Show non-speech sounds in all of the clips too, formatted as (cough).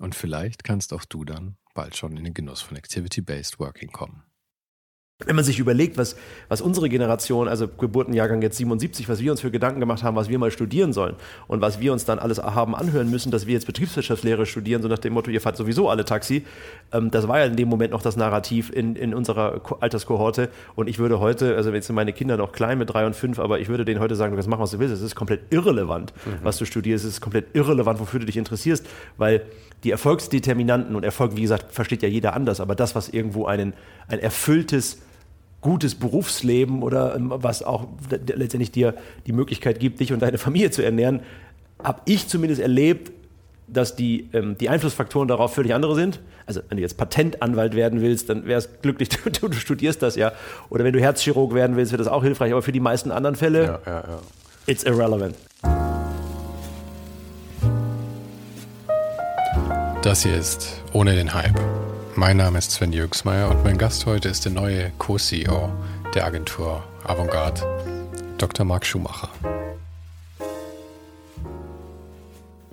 Und vielleicht kannst auch du dann bald schon in den Genuss von Activity-Based Working kommen. Wenn man sich überlegt, was, was unsere Generation, also Geburtenjahrgang jetzt 77, was wir uns für Gedanken gemacht haben, was wir mal studieren sollen und was wir uns dann alles haben anhören müssen, dass wir jetzt Betriebswirtschaftslehre studieren, so nach dem Motto, ihr fahrt sowieso alle Taxi, ähm, das war ja in dem Moment noch das Narrativ in, in unserer Alterskohorte und ich würde heute, also jetzt sind meine Kinder noch klein mit drei und fünf, aber ich würde denen heute sagen, du kannst machen, was du willst, es ist komplett irrelevant, mhm. was du studierst, es ist komplett irrelevant, wofür du dich interessierst, weil die Erfolgsdeterminanten und Erfolg, wie gesagt, versteht ja jeder anders, aber das, was irgendwo einen, ein erfülltes gutes Berufsleben oder ähm, was auch letztendlich dir die Möglichkeit gibt, dich und deine Familie zu ernähren, habe ich zumindest erlebt, dass die, ähm, die Einflussfaktoren darauf völlig andere sind. Also wenn du jetzt Patentanwalt werden willst, dann wäre es glücklich, (laughs) du, du, studierst das ja. Oder wenn du Herzchirurg werden willst, wäre das auch hilfreich. Aber für die meisten anderen Fälle, ja, ja, ja. it's irrelevant. Das hier ist Ohne den Hype mein Name ist Sven Jürgsmeier und mein Gast heute ist der neue Co-CEO der Agentur Avantgarde, Dr. Marc Schumacher.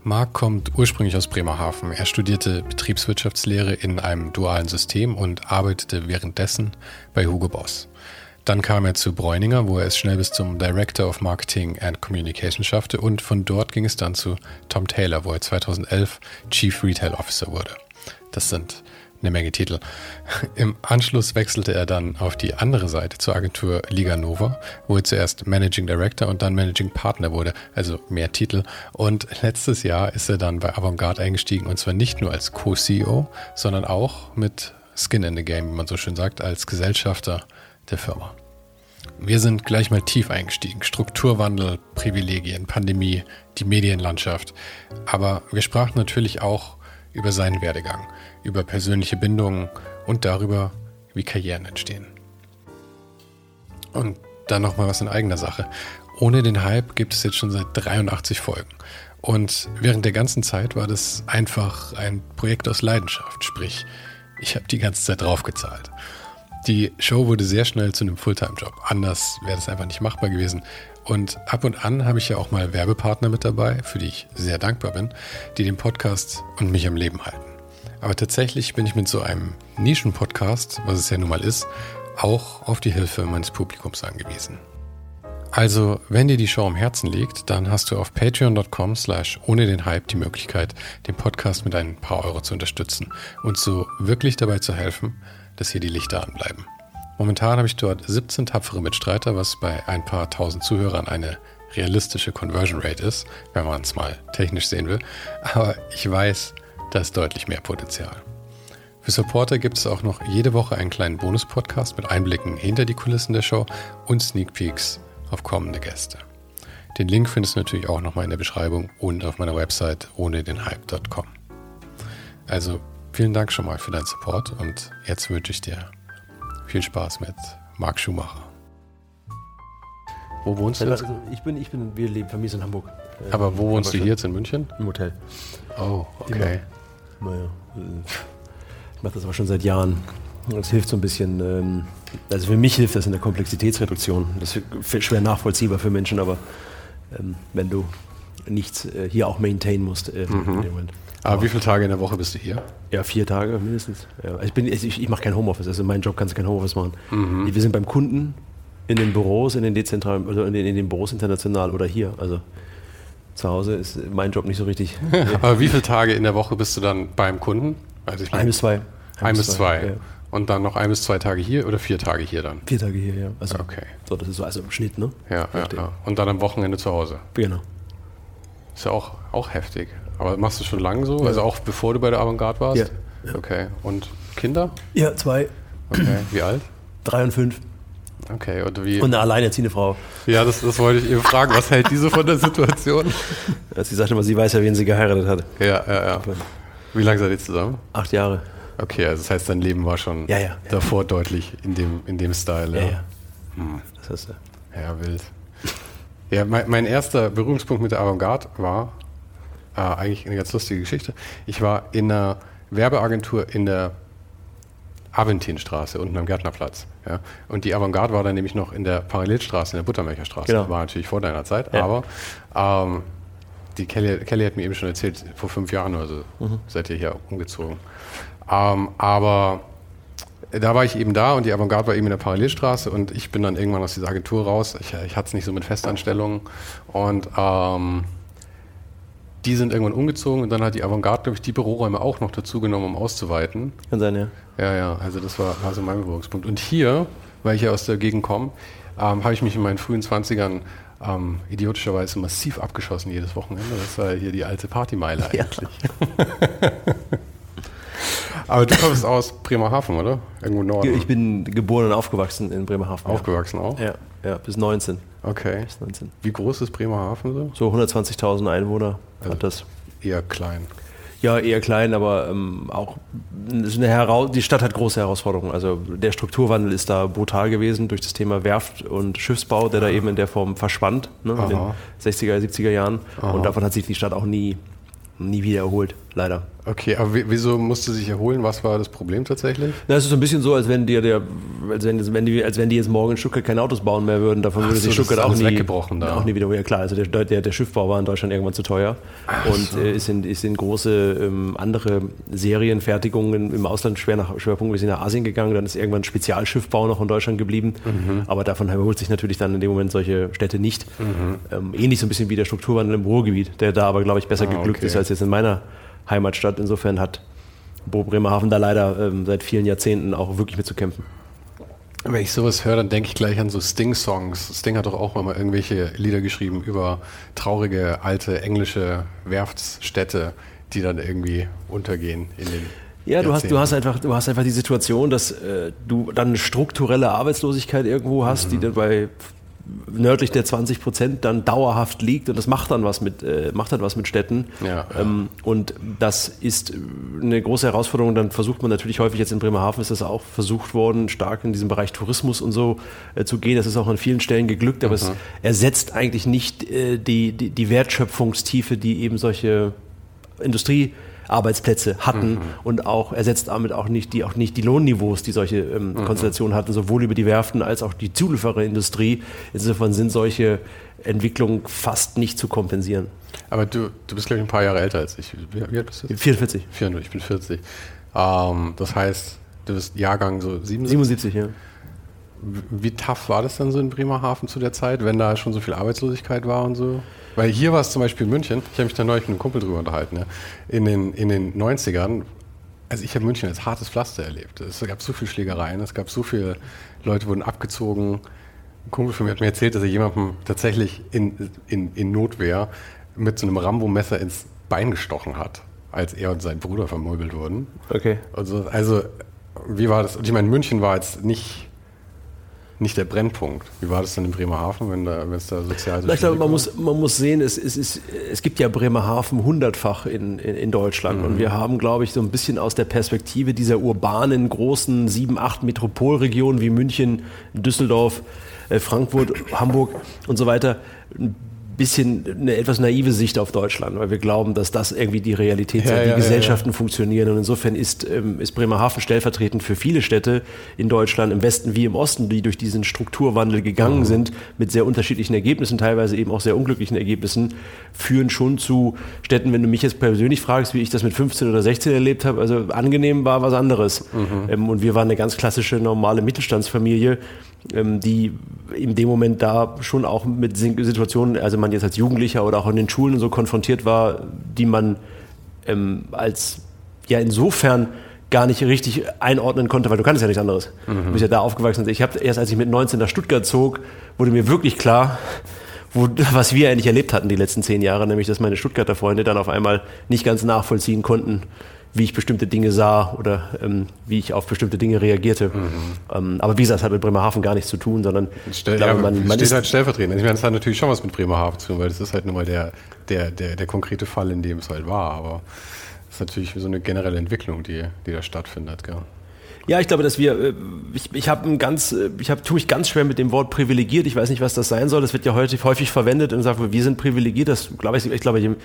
Marc kommt ursprünglich aus Bremerhaven. Er studierte Betriebswirtschaftslehre in einem dualen System und arbeitete währenddessen bei Hugo Boss. Dann kam er zu Bräuninger, wo er es schnell bis zum Director of Marketing and Communication schaffte und von dort ging es dann zu Tom Taylor, wo er 2011 Chief Retail Officer wurde. Das sind eine Menge Titel. (laughs) Im Anschluss wechselte er dann auf die andere Seite zur Agentur Liga Nova, wo er zuerst Managing Director und dann Managing Partner wurde, also mehr Titel. Und letztes Jahr ist er dann bei Avantgarde eingestiegen und zwar nicht nur als Co-CEO, sondern auch mit Skin in the Game, wie man so schön sagt, als Gesellschafter der Firma. Wir sind gleich mal tief eingestiegen. Strukturwandel, Privilegien, Pandemie, die Medienlandschaft. Aber wir sprachen natürlich auch über seinen Werdegang über persönliche Bindungen und darüber, wie Karrieren entstehen. Und dann nochmal was in eigener Sache. Ohne den Hype gibt es jetzt schon seit 83 Folgen. Und während der ganzen Zeit war das einfach ein Projekt aus Leidenschaft. Sprich, ich habe die ganze Zeit draufgezahlt. Die Show wurde sehr schnell zu einem Fulltime-Job. Anders wäre das einfach nicht machbar gewesen. Und ab und an habe ich ja auch mal Werbepartner mit dabei, für die ich sehr dankbar bin, die den Podcast und mich am Leben halten. Aber tatsächlich bin ich mit so einem Nischen-Podcast, was es ja nun mal ist, auch auf die Hilfe meines Publikums angewiesen. Also, wenn dir die Show am Herzen liegt, dann hast du auf patreon.com slash ohne den Hype die Möglichkeit, den Podcast mit ein paar Euro zu unterstützen und so wirklich dabei zu helfen, dass hier die Lichter anbleiben. Momentan habe ich dort 17 tapfere Mitstreiter, was bei ein paar tausend Zuhörern eine realistische Conversion Rate ist, wenn man es mal technisch sehen will. Aber ich weiß, da ist deutlich mehr Potenzial. Für Supporter gibt es auch noch jede Woche einen kleinen Bonus-Podcast mit Einblicken hinter die Kulissen der Show und Sneak Peeks auf kommende Gäste. Den Link findest du natürlich auch nochmal in der Beschreibung und auf meiner Website ohne den Hype.com. Also vielen Dank schon mal für deinen Support und jetzt wünsche ich dir viel Spaß mit Marc Schumacher. Wo wohnst du? Also ich bin, ich bin, wir leben Familie in Hamburg. Aber wo wohnst du hier jetzt in München? Im Hotel. Oh, okay. Naja, ich mache das aber schon seit Jahren. Das hilft so ein bisschen. Ähm, also für mich hilft das in der Komplexitätsreduktion. Das ist schwer nachvollziehbar für Menschen, aber ähm, wenn du nichts äh, hier auch maintain musst. Äh, mhm. Aber wie viele Tage in der Woche bist du hier? Ja, vier Tage mindestens. Ja, ich ich, ich mache kein Homeoffice. Also mein Job kannst du kein Homeoffice machen. Mhm. Wir sind beim Kunden in den Büros, in den dezentralen, also in den, in den Büros international oder hier. Also zu Hause ist mein Job nicht so richtig. (laughs) Aber wie viele Tage in der Woche bist du dann beim Kunden? Also ich Ein meine, bis zwei. ein bis zwei. Ja. Und dann noch ein bis zwei Tage hier oder vier Tage hier dann? Vier Tage hier, ja. Also, Okay. so, das ist so also im Schnitt, ne? Ja, ja, ja. Und dann am Wochenende zu Hause. Genau. Ist ja auch, auch heftig. Aber machst du schon lange so? Also auch bevor du bei der Avantgarde warst? Ja. Okay. Und Kinder? Ja, zwei, Okay. Wie alt? drei und fünf. Okay. Und wie? Und eine alleinerziehende Frau. ja, das, das wollte ich eben fragen. Was hält diese von der Situation? (laughs) Sie sagte immer, sie weiß ja, wen sie geheiratet hat. Ja, ja, ja. Wie lange seid ihr zusammen? Acht Jahre. Okay, also das heißt, dein Leben war schon Ja, ja. davor deutlich in dem, in dem Style. Ja, Ja, ja. Das heißt, äh, ja wild. Ja, mein, mein erster Berührungspunkt mit der Avantgarde war äh, eigentlich eine ganz lustige Geschichte. Ich war in einer Werbeagentur in der Aventinstraße, unten am Gärtnerplatz. Ja? Und die Avantgarde war dann nämlich noch in der Parallelstraße, in der Buttermelcherstraße. Genau. War natürlich vor deiner Zeit, Ja. aber ähm, die Kelly, Kelly hat mir eben schon erzählt, vor fünf Jahren oder so Mhm. seid ihr hier umgezogen. Ähm, aber da war ich eben da und die Avantgarde war eben in der Parallelstraße und ich bin dann irgendwann aus dieser Agentur raus. Ich, ich hatte es nicht so mit Festanstellungen und ähm, die sind irgendwann umgezogen und dann hat die Avantgarde, glaube ich, die Büroräume auch noch dazu genommen, um auszuweiten. kann sein, ja. Ja, ja, also das war, war so mein Berührungspunkt. Und hier, weil ich ja aus der Gegend komme, ähm, habe ich mich in meinen frühen 20ern ähm, idiotischerweise massiv abgeschossen jedes Wochenende. Das war hier die alte Partymeile Ja. eigentlich. (laughs) Aber du kommst aus Bremerhaven, oder? Irgendwo im Norden. Ich bin geboren und aufgewachsen in Bremerhaven. Aufgewachsen auch? Ja, ja, bis 19. Okay. Bis 19. Wie groß ist Bremerhaven so? So 120.000 Einwohner hat das. Eher klein. Ja, eher klein, aber ähm, auch die Stadt hat große Herausforderungen. Also der Strukturwandel ist da brutal gewesen durch das Thema Werft und Schiffsbau, der da eben in der Form verschwand ne, in den Aha. 60er, 70er Jahren. Aha. Und davon hat sich die Stadt auch nie, nie wieder erholt, leider. Okay, aber wi- wieso musste sich erholen? Was war das Problem tatsächlich? Na, es ist so ein bisschen so, als wenn dir der, als wenn, wenn die, als wenn die jetzt morgen in Stuttgart keine Autos bauen mehr würden, davon Ach würde so, sich Stuttgart auch nie, weggebrochen da. auch nie wieder. Ja klar, also der, der, der Schiffbau war in Deutschland irgendwann zu teuer und äh, ist, in, ist in große ähm, andere Serienfertigungen im Ausland schwer nach schwerpunktmäßig nach Asien gegangen. Dann ist irgendwann Spezialschiffbau noch in Deutschland geblieben, Mhm. aber davon erholt sich natürlich dann in dem Moment solche Städte nicht. Mhm. Ähm, ähnlich so ein bisschen wie der Strukturwandel im Ruhrgebiet, der da aber glaube ich besser Ah, geglückt okay. ist als jetzt in meiner Heimatstadt. Insofern hat Bo Bremerhaven da leider ähm, seit vielen Jahrzehnten auch wirklich mit zu kämpfen. Wenn ich sowas höre, dann denke ich gleich an so Sting-Songs. Sting hat doch auch mal irgendwelche Lieder geschrieben über traurige, alte englische Werftsstädte, die dann irgendwie untergehen in den Ja, du hast, du hast einfach, du hast einfach die Situation, dass äh, du dann eine strukturelle Arbeitslosigkeit irgendwo hast, Mhm. die dann bei nördlich der 20 Prozent dann dauerhaft liegt und das macht dann was mit, äh, macht dann was mit Städten. Ja. Ähm, und das ist eine große Herausforderung. Dann versucht man natürlich häufig jetzt in Bremerhaven ist das auch versucht worden, stark in diesem Bereich Tourismus und so äh, zu gehen. Das ist auch an vielen Stellen geglückt, aber es ersetzt eigentlich nicht äh, die, die, die Wertschöpfungstiefe, die eben solche Industriearbeitsplätze hatten und auch ersetzt damit auch nicht die auch nicht die Lohnniveaus, die solche ähm, Konstellationen hatten, sowohl über die Werften als auch die Zuliefererindustrie. Insofern sind solche Entwicklungen fast nicht zu kompensieren. Aber du, du bist, glaube ich, ein paar Jahre älter als ich. Wie, wie alt bist du? jetzt? 44, 44, ich bin 40. Ähm, das heißt, du bist Jahrgang so 77. 77, ja. Wie tough war das dann so in Bremerhaven zu der Zeit, wenn da schon so viel Arbeitslosigkeit war und so? Weil hier war es zum Beispiel in München, ich habe mich da neulich mit einem Kumpel drüber unterhalten, ja. in, den, in den 90ern, also ich habe München als hartes Pflaster erlebt. Es gab so viele Schlägereien, es gab so viele Leute wurden abgezogen. Ein Kumpel von mir hat mir erzählt, dass er jemandem tatsächlich in, in, in Notwehr mit so einem Rambo-Messer ins Bein gestochen hat, als er und sein Bruder vermöbelt wurden. Okay. Also, also, wie war das? Und ich meine, München war jetzt nicht, nicht der Brennpunkt. Wie war das denn in Bremerhaven, wenn da, es da sozial Ich glaube, man muss, man muss sehen, es, es, ist, es gibt ja Bremerhaven hundertfach in, in, in Deutschland. Und wir haben, glaube ich, so ein bisschen aus der Perspektive dieser urbanen, großen sieben, acht Metropolregionen wie München, Düsseldorf, äh, Frankfurt, Hamburg und so weiter, ein bisschen eine etwas naive Sicht auf Deutschland, weil wir glauben, dass das irgendwie die Realität Ja, sei, wie ja, ja, Gesellschaften funktionieren. Und insofern ist, ähm, ist Bremerhaven stellvertretend für viele Städte in Deutschland, im Westen wie im Osten, die durch diesen Strukturwandel gegangen Mhm. sind, mit sehr unterschiedlichen Ergebnissen, teilweise eben auch sehr unglücklichen Ergebnissen, führen schon zu Städten, wenn du mich jetzt persönlich fragst, wie ich das mit 15 oder 16 erlebt habe, also angenehm war was anderes. Mhm. Ähm, und wir waren eine ganz klassische, normale Mittelstandsfamilie, die in dem Moment da schon auch mit Situationen, also man jetzt als Jugendlicher oder auch in den Schulen so konfrontiert war, die man ähm, als ja insofern gar nicht richtig einordnen konnte, weil du kannst ja nichts anderes. Mhm. Du bist ja da aufgewachsen. Ich habe erst, als ich mit 19 nach Stuttgart zog, wurde mir wirklich klar, wo, was wir eigentlich erlebt hatten die letzten zehn Jahre, nämlich dass meine Stuttgarter Freunde dann auf einmal nicht ganz nachvollziehen konnten, wie ich bestimmte Dinge sah oder ähm, wie ich auf bestimmte Dinge reagierte. Mhm. Ähm, aber wie gesagt, das hat mit Bremerhaven gar nichts zu tun, sondern Stell, glaube, ja, man, man steht halt stellvertretend. Ich meine, das hat natürlich schon was mit Bremerhaven zu tun, weil das ist halt nun mal der, der, der, der konkrete Fall, in dem es halt war. Aber das ist natürlich so eine generelle Entwicklung, die, die da stattfindet. Gell? Ja, ich glaube, dass wir, äh, ich, ich habe ein ganz, äh, ich habe, tue mich ganz schwer mit dem Wort privilegiert. Ich weiß nicht, was das sein soll. Das wird ja heute häufig verwendet und sagt, wir sind privilegiert. Das glaube ich, ich glaube, ne,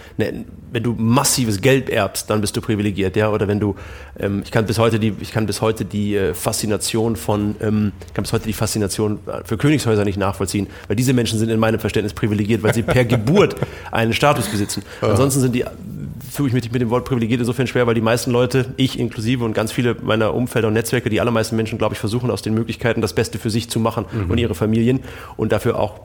wenn du massives Geld erbst, dann bist du privilegiert, ja. Oder wenn du, ähm, ich kann bis heute die, ich kann bis heute die äh, Faszination von, ähm, kann bis heute die Faszination für Königshäuser nicht nachvollziehen, weil diese Menschen sind in meinem Verständnis privilegiert, weil sie per (laughs) Geburt einen Status besitzen. Ansonsten sind die tue ich mich mit dem Wort privilegiert insofern schwer, weil die meisten Leute, ich inklusive und ganz viele meiner Umfelder und Netzwerke, die allermeisten Menschen, glaube ich, versuchen aus den Möglichkeiten das Beste für sich zu machen mhm. und ihre Familien und dafür auch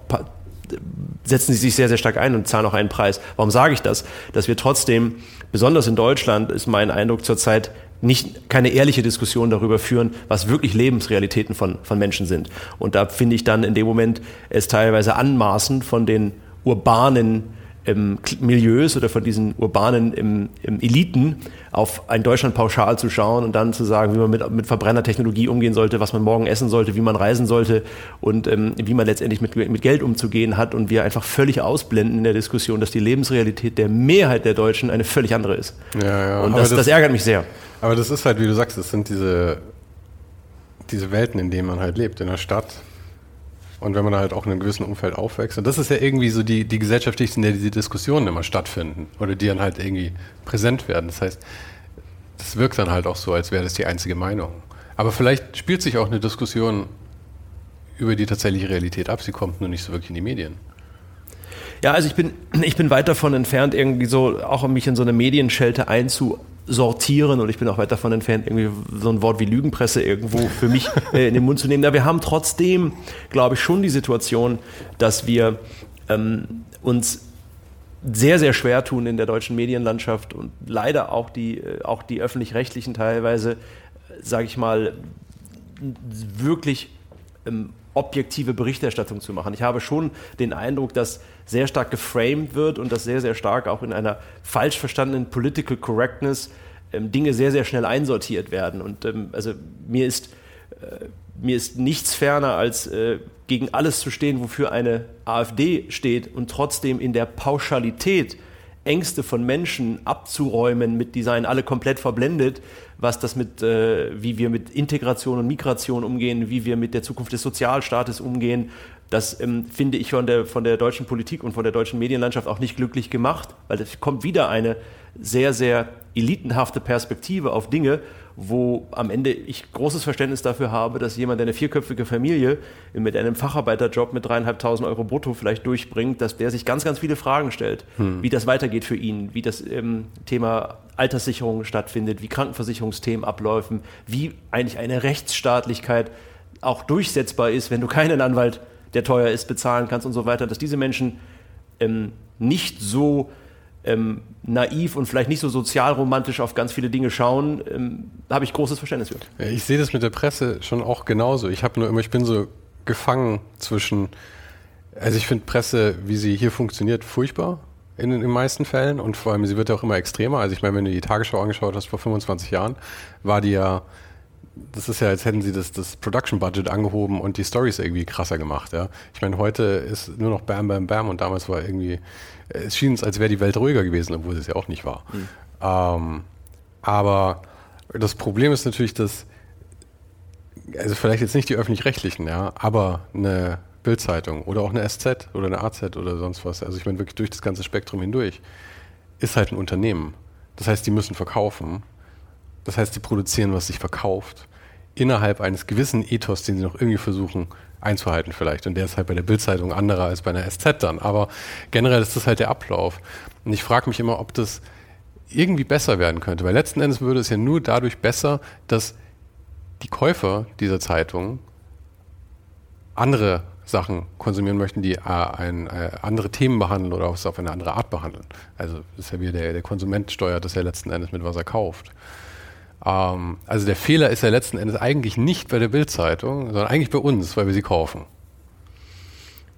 setzen sie sich sehr, sehr stark ein und zahlen auch einen Preis. Warum sage ich das? Dass wir trotzdem, besonders in Deutschland, ist mein Eindruck zurzeit, nicht keine ehrliche Diskussion darüber führen, was wirklich Lebensrealitäten von, von Menschen sind. Und da finde ich dann in dem Moment es teilweise anmaßend von den urbanen ähm, Milieus oder von diesen urbanen ähm, Eliten auf ein Deutschland pauschal zu schauen und dann zu sagen, wie man mit, mit Verbrennertechnologie umgehen sollte, was man morgen essen sollte, wie man reisen sollte und ähm, wie man letztendlich mit, mit Geld umzugehen hat und wir einfach völlig ausblenden in der Diskussion, dass die Lebensrealität der Mehrheit der Deutschen eine völlig andere ist. Ja, ja. Und das, das, das ärgert mich sehr. Aber das ist halt, wie du sagst, das sind diese, diese Welten, in denen man halt lebt, in der Stadt und wenn man halt auch in einem gewissen Umfeld aufwächst. Und das ist ja irgendwie so die, die Gesellschaft, in der diese Diskussionen immer stattfinden oder die dann halt irgendwie präsent werden. Das heißt, das wirkt dann halt auch so, als wäre das die einzige Meinung. Aber vielleicht spielt sich auch eine Diskussion über die tatsächliche Realität ab. Sie kommt nur nicht so wirklich in die Medien. Ja, also ich bin, (clears throat) ich bin weit davon entfernt, irgendwie so auch mich in so eine Medienschelte einzu, sortieren und ich bin auch weit davon entfernt, irgendwie so ein Wort wie Lügenpresse irgendwo für mich (laughs) äh, in den Mund zu nehmen. Da wir haben trotzdem, glaube ich, schon die Situation, dass wir ähm, uns sehr, sehr schwer tun in der deutschen Medienlandschaft und leider auch die, äh, auch die öffentlich-rechtlichen teilweise, äh, sage ich mal, wirklich ähm, objektive Berichterstattung zu machen. Ich habe schon den Eindruck, dass sehr stark geframed wird und dass sehr, sehr stark auch in einer falsch verstandenen Political Correctness ähm, Dinge sehr, sehr schnell einsortiert werden. Und ähm, also mir ist, äh, mir ist nichts ferner, als äh, gegen alles zu stehen, wofür eine AfD steht und trotzdem in der Pauschalität Ängste von Menschen abzuräumen, mit die seien alle komplett verblendet, was das mit, äh, wie wir mit Integration und Migration umgehen, wie wir mit der Zukunft des Sozialstaates umgehen. Das ähm, finde ich von der, von der deutschen Politik und von der deutschen Medienlandschaft auch nicht glücklich gemacht, weil es kommt wieder eine sehr, sehr elitenhafte Perspektive auf Dinge, wo am Ende ich großes Verständnis dafür habe, dass jemand, der eine vierköpfige Familie mit einem Facharbeiterjob mit dreieinhalbtausend Euro brutto vielleicht durchbringt, dass der sich ganz, ganz viele Fragen stellt, hm. wie das weitergeht für ihn, wie das ähm, Thema Alterssicherung stattfindet, wie Krankenversicherungsthemen abläufen, wie eigentlich eine Rechtsstaatlichkeit auch durchsetzbar ist, wenn du keinen Anwalt, der teuer ist, bezahlen kannst und so weiter, dass diese Menschen ähm, nicht so ähm, naiv und vielleicht nicht so sozialromantisch auf ganz viele Dinge schauen, ähm, habe ich großes Verständnis für. Ich sehe das mit der Presse schon auch genauso. Ich habe nur immer, ich bin so gefangen zwischen, also ich finde Presse, wie sie hier funktioniert, furchtbar in den meisten Fällen und vor allem sie wird ja auch immer extremer. Also ich meine, wenn du die Tagesschau angeschaut hast vor 25 Jahren, war die ja das ist ja, als hätten sie das, das Production Budget angehoben und die Stories irgendwie krasser gemacht. Ja? Ich meine, heute ist nur noch Bam, Bam, Bam und damals war irgendwie, es schien es, als wäre die Welt ruhiger gewesen, obwohl es ja auch nicht war. Mhm. Ähm, aber das Problem ist natürlich, dass, also vielleicht jetzt nicht die öffentlich-rechtlichen, ja, aber eine Bildzeitung oder auch eine SZ oder eine AZ oder sonst was, also ich meine wirklich durch das ganze Spektrum hindurch, ist halt ein Unternehmen. Das heißt, die müssen verkaufen das heißt, sie produzieren, was sich verkauft, innerhalb eines gewissen Ethos, den sie noch irgendwie versuchen einzuhalten vielleicht. Und der ist halt bei der Bildzeitung anderer als bei einer SZ dann. Aber generell ist das halt der Ablauf. Und ich frage mich immer, ob das irgendwie besser werden könnte. Weil letzten Endes würde es ja nur dadurch besser, dass die Käufer dieser Zeitung andere Sachen konsumieren möchten, die äh, ein, äh, andere Themen behandeln oder es auf eine andere Art behandeln. Also das ist ja wieder der, der Konsument steuert das ja letzten Endes mit, was er kauft. Ähm, also der Fehler ist ja letzten Endes eigentlich nicht bei der Bildzeitung, sondern eigentlich bei uns, weil wir sie kaufen.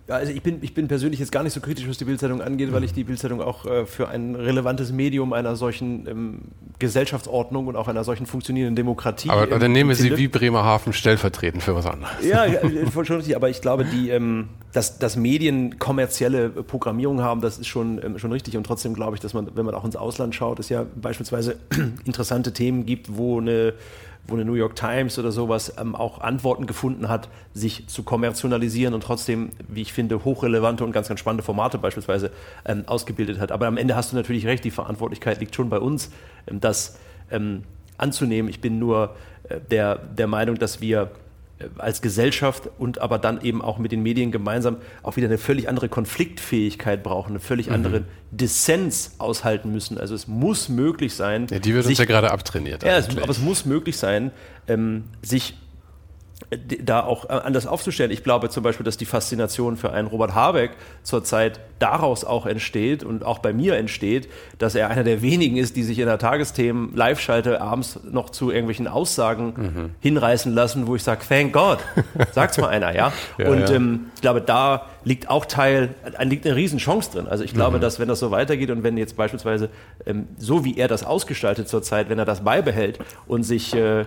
Ja, also ich bin, ich bin persönlich jetzt gar nicht so kritisch, was die Bildzeitung angeht, weil ich die Bildzeitung auch äh, für ein relevantes Medium einer solchen ähm, Gesellschaftsordnung und auch einer solchen funktionierenden Demokratie. Aber ähm, dann nehmen wir sie wie Bremerhaven stellvertretend für was anderes. Ja, ja, (laughs) voll schon richtig, aber ich glaube, die, ähm, dass, dass Medien kommerzielle Programmierung haben, das ist schon, ähm, schon richtig. Und trotzdem glaube ich, dass man, wenn man auch ins Ausland schaut, es ja beispielsweise (clears throat) interessante Themen gibt, wo eine wo eine New York Times oder sowas ähm, auch Antworten gefunden hat, sich zu kommerzialisieren und trotzdem, wie ich finde, hochrelevante und ganz, ganz spannende Formate beispielsweise ähm, ausgebildet hat. Aber am Ende hast du natürlich recht, die Verantwortlichkeit liegt schon bei uns, ähm, das ähm, anzunehmen. Ich bin nur äh, der, der Meinung, dass wir als Gesellschaft und aber dann eben auch mit den Medien gemeinsam auch wieder eine völlig andere Konfliktfähigkeit brauchen, eine völlig andere Dissens aushalten müssen. Also es muss möglich sein. Ja, die wird uns sich- ja gerade abtrainiert. ja, es, aber es muss möglich sein, ähm, sich äh, da auch äh, anders aufzustellen. Ich glaube zum Beispiel, dass die Faszination für einen Robert Habeck zurzeit daraus auch entsteht und auch bei mir entsteht, dass er einer der wenigen ist, die sich in der Tagesthemen Live-Schalte abends noch zu irgendwelchen Aussagen hinreißen lassen, wo ich sage, thank God, sagt's mal einer, ja. (laughs) Ja, und ja. Ähm, ich glaube, da liegt auch Teil, äh, liegt eine Riesenchance drin. Also ich glaube, dass wenn das so weitergeht und wenn jetzt beispielsweise ähm, so wie er das ausgestaltet zurzeit, wenn er das beibehält und sich äh,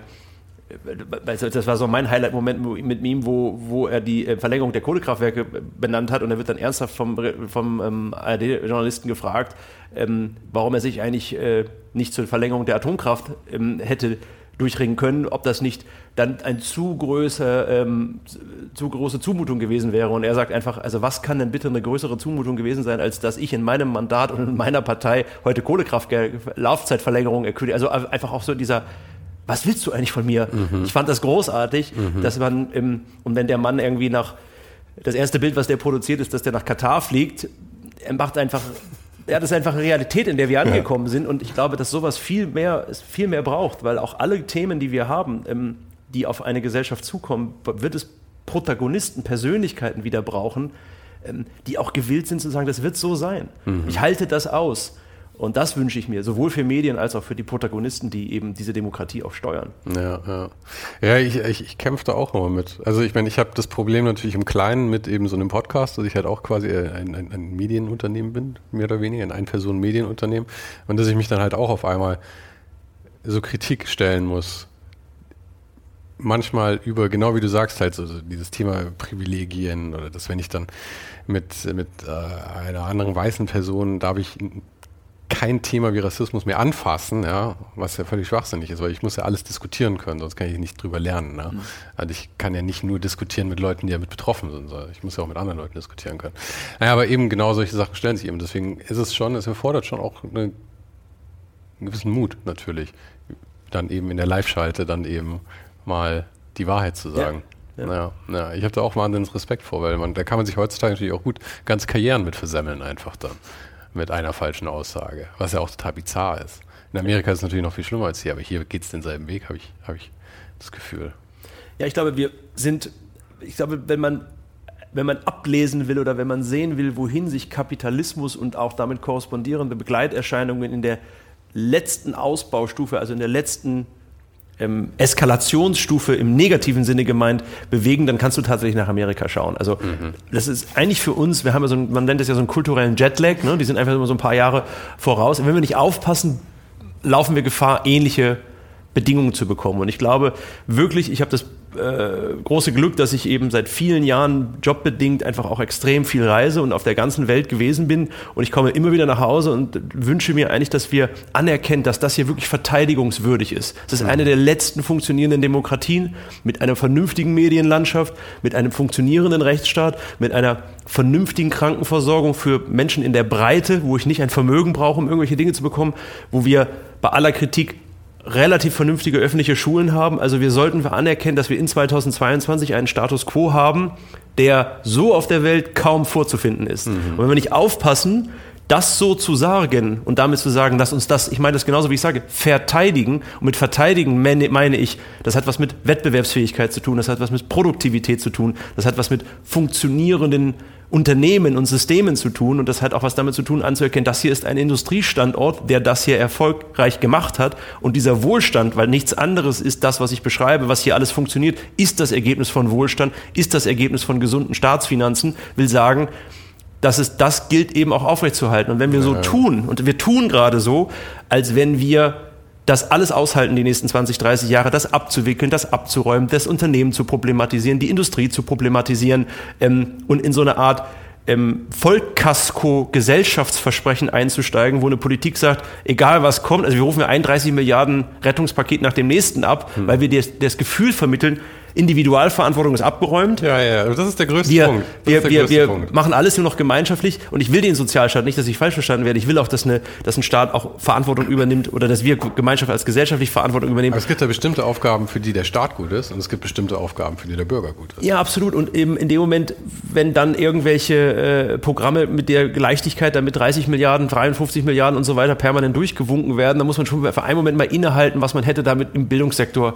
das war so mein Highlight-Moment mit ihm, wo, wo er die äh, Verlängerung der Kohlekraftwerke benannt hat und er wird dann ernsthaft vom, vom ähm, ARD-Journalisten gefragt, ähm, warum er sich eigentlich äh, nicht zur Verlängerung der Atomkraft ähm, hätte durchringen können, ob das nicht dann ein zu große, ähm, zu große Zumutung gewesen wäre. Und er sagt einfach, also was kann denn bitte eine größere Zumutung gewesen sein, als dass ich in meinem Mandat und in meiner Partei heute Kohlekraftwerk-Laufzeitverlängerung erkündige. Also einfach auch so dieser, was willst du eigentlich von mir? Ich fand das großartig, dass man, ähm, und wenn der Mann irgendwie nach, das erste Bild, was der produziert, ist, dass der nach Katar fliegt, er macht einfach, ja, das ist einfach eine Realität, in der wir angekommen sind. Und ich glaube, dass sowas viel mehr, viel mehr braucht, weil auch alle Themen, die wir haben, ähm, die auf eine Gesellschaft zukommen, wird es Protagonisten, Persönlichkeiten wieder brauchen, ähm, die auch gewillt sind zu sagen, das wird so sein. Ich halte das aus. Und das wünsche ich mir, sowohl für Medien als auch für die Protagonisten, die eben diese Demokratie auch steuern. Ja, ja. Ja, ich, ich, ich kämpfe da auch immer mit. Also ich meine, ich habe das Problem natürlich im Kleinen mit eben so einem Podcast, dass ich halt auch quasi ein, ein, ein Medienunternehmen bin, mehr oder weniger, ein Ein-Personen-Medienunternehmen. Und dass ich mich dann halt auch auf einmal so Kritik stellen muss. Manchmal über, genau wie du sagst, halt so, dieses Thema Privilegien oder dass wenn ich dann mit, mit äh, einer anderen weißen Person, darf ich kein Thema wie Rassismus mehr anfassen, ja, was ja völlig schwachsinnig ist, weil ich muss ja alles diskutieren können, sonst kann ich nicht drüber lernen. Ne? Also ich kann ja nicht nur diskutieren mit Leuten, die damit betroffen sind, sondern ich muss ja auch mit anderen Leuten diskutieren können. Naja, aber eben genau solche Sachen stellen sich eben. Deswegen ist es schon, es erfordert schon auch eine, einen gewissen Mut natürlich, dann eben in der Live-Schalte dann eben mal die Wahrheit zu sagen. Ja. Ja, ja, ich habe da auch wahnsinnig Respekt vor, weil man, da kann man sich heutzutage natürlich auch gut ganz Karrieren mit versemmeln einfach dann mit einer falschen Aussage, was ja auch total bizarr ist. In Amerika ist es natürlich noch viel schlimmer als hier, aber hier geht es denselben Weg, habe ich, hab ich das Gefühl. Ja, ich glaube, wir sind, ich glaube, wenn man, wenn man ablesen will oder wenn man sehen will, wohin sich Kapitalismus und auch damit korrespondierende Begleiterscheinungen in der letzten Ausbaustufe, also in der letzten ähm, Eskalationsstufe im negativen Sinne gemeint bewegen, dann kannst du tatsächlich nach Amerika schauen. Also das ist eigentlich für uns, wir haben ja so einen, man nennt es ja so einen kulturellen Jetlag, ne? die sind einfach immer so ein paar Jahre voraus. Und wenn wir nicht aufpassen, laufen wir Gefahr, ähnliche Bedingungen zu bekommen. Und ich glaube wirklich, ich habe das äh, große Glück, dass ich eben seit vielen Jahren jobbedingt einfach auch extrem viel reise und auf der ganzen Welt gewesen bin. Und ich komme immer wieder nach Hause und wünsche mir eigentlich, dass wir anerkennen, dass das hier wirklich verteidigungswürdig ist. Es ist eine der letzten funktionierenden Demokratien mit einer vernünftigen Medienlandschaft, mit einem funktionierenden Rechtsstaat, mit einer vernünftigen Krankenversorgung für Menschen in der Breite, wo ich nicht ein Vermögen brauche, um irgendwelche Dinge zu bekommen, wo wir bei aller Kritik relativ vernünftige öffentliche Schulen haben. Also wir sollten anerkennen, dass wir in 2022 einen Status quo haben, der so auf der Welt kaum vorzufinden ist. Und wenn wir nicht aufpassen, das so zu sagen und damit zu sagen, lass uns das, ich meine das genauso wie ich sage, verteidigen. Und mit verteidigen meine ich, das hat was mit Wettbewerbsfähigkeit zu tun, das hat was mit Produktivität zu tun, das hat was mit funktionierenden Unternehmen und Systemen zu tun. Und das hat auch was damit zu tun, anzuerkennen, das hier ist ein Industriestandort, der das hier erfolgreich gemacht hat. Und dieser Wohlstand, weil nichts anderes ist das, was ich beschreibe, was hier alles funktioniert, ist das Ergebnis von Wohlstand, ist das Ergebnis von gesunden Staatsfinanzen, will sagen, dass es das gilt eben auch aufrechtzuerhalten. Und wenn wir so tun, und wir tun gerade so, als wenn wir das alles aushalten die nächsten 20, 30 Jahre, das abzuwickeln, das abzuräumen, das Unternehmen zu problematisieren, die Industrie zu problematisieren ähm, und in so eine Art ähm, Vollkasko-Gesellschaftsversprechen einzusteigen, wo eine Politik sagt, egal was kommt, also wir rufen ja 31 Milliarden Rettungspaket nach dem nächsten ab, hm. weil wir das, das Gefühl vermitteln, Individualverantwortung ist abgeräumt. Ja, ja, das ist der größte wir, Punkt. Wir, wir, wir Punkt. machen alles nur noch gemeinschaftlich und ich will den Sozialstaat nicht, dass ich falsch verstanden werde. Ich will auch, dass, eine, dass ein Staat auch Verantwortung übernimmt oder dass wir Gemeinschaft als gesellschaftlich Verantwortung übernehmen. Aber es gibt ja bestimmte Aufgaben, für die der Staat gut ist und es gibt bestimmte Aufgaben, für die der Bürger gut ist. Ja, absolut. Und eben in dem Moment, wenn dann irgendwelche äh, Programme mit der Leichtigkeit, damit 30 Milliarden, 53 Milliarden und so weiter permanent durchgewunken werden, dann muss man schon für einen Moment mal innehalten, was man hätte damit im Bildungssektor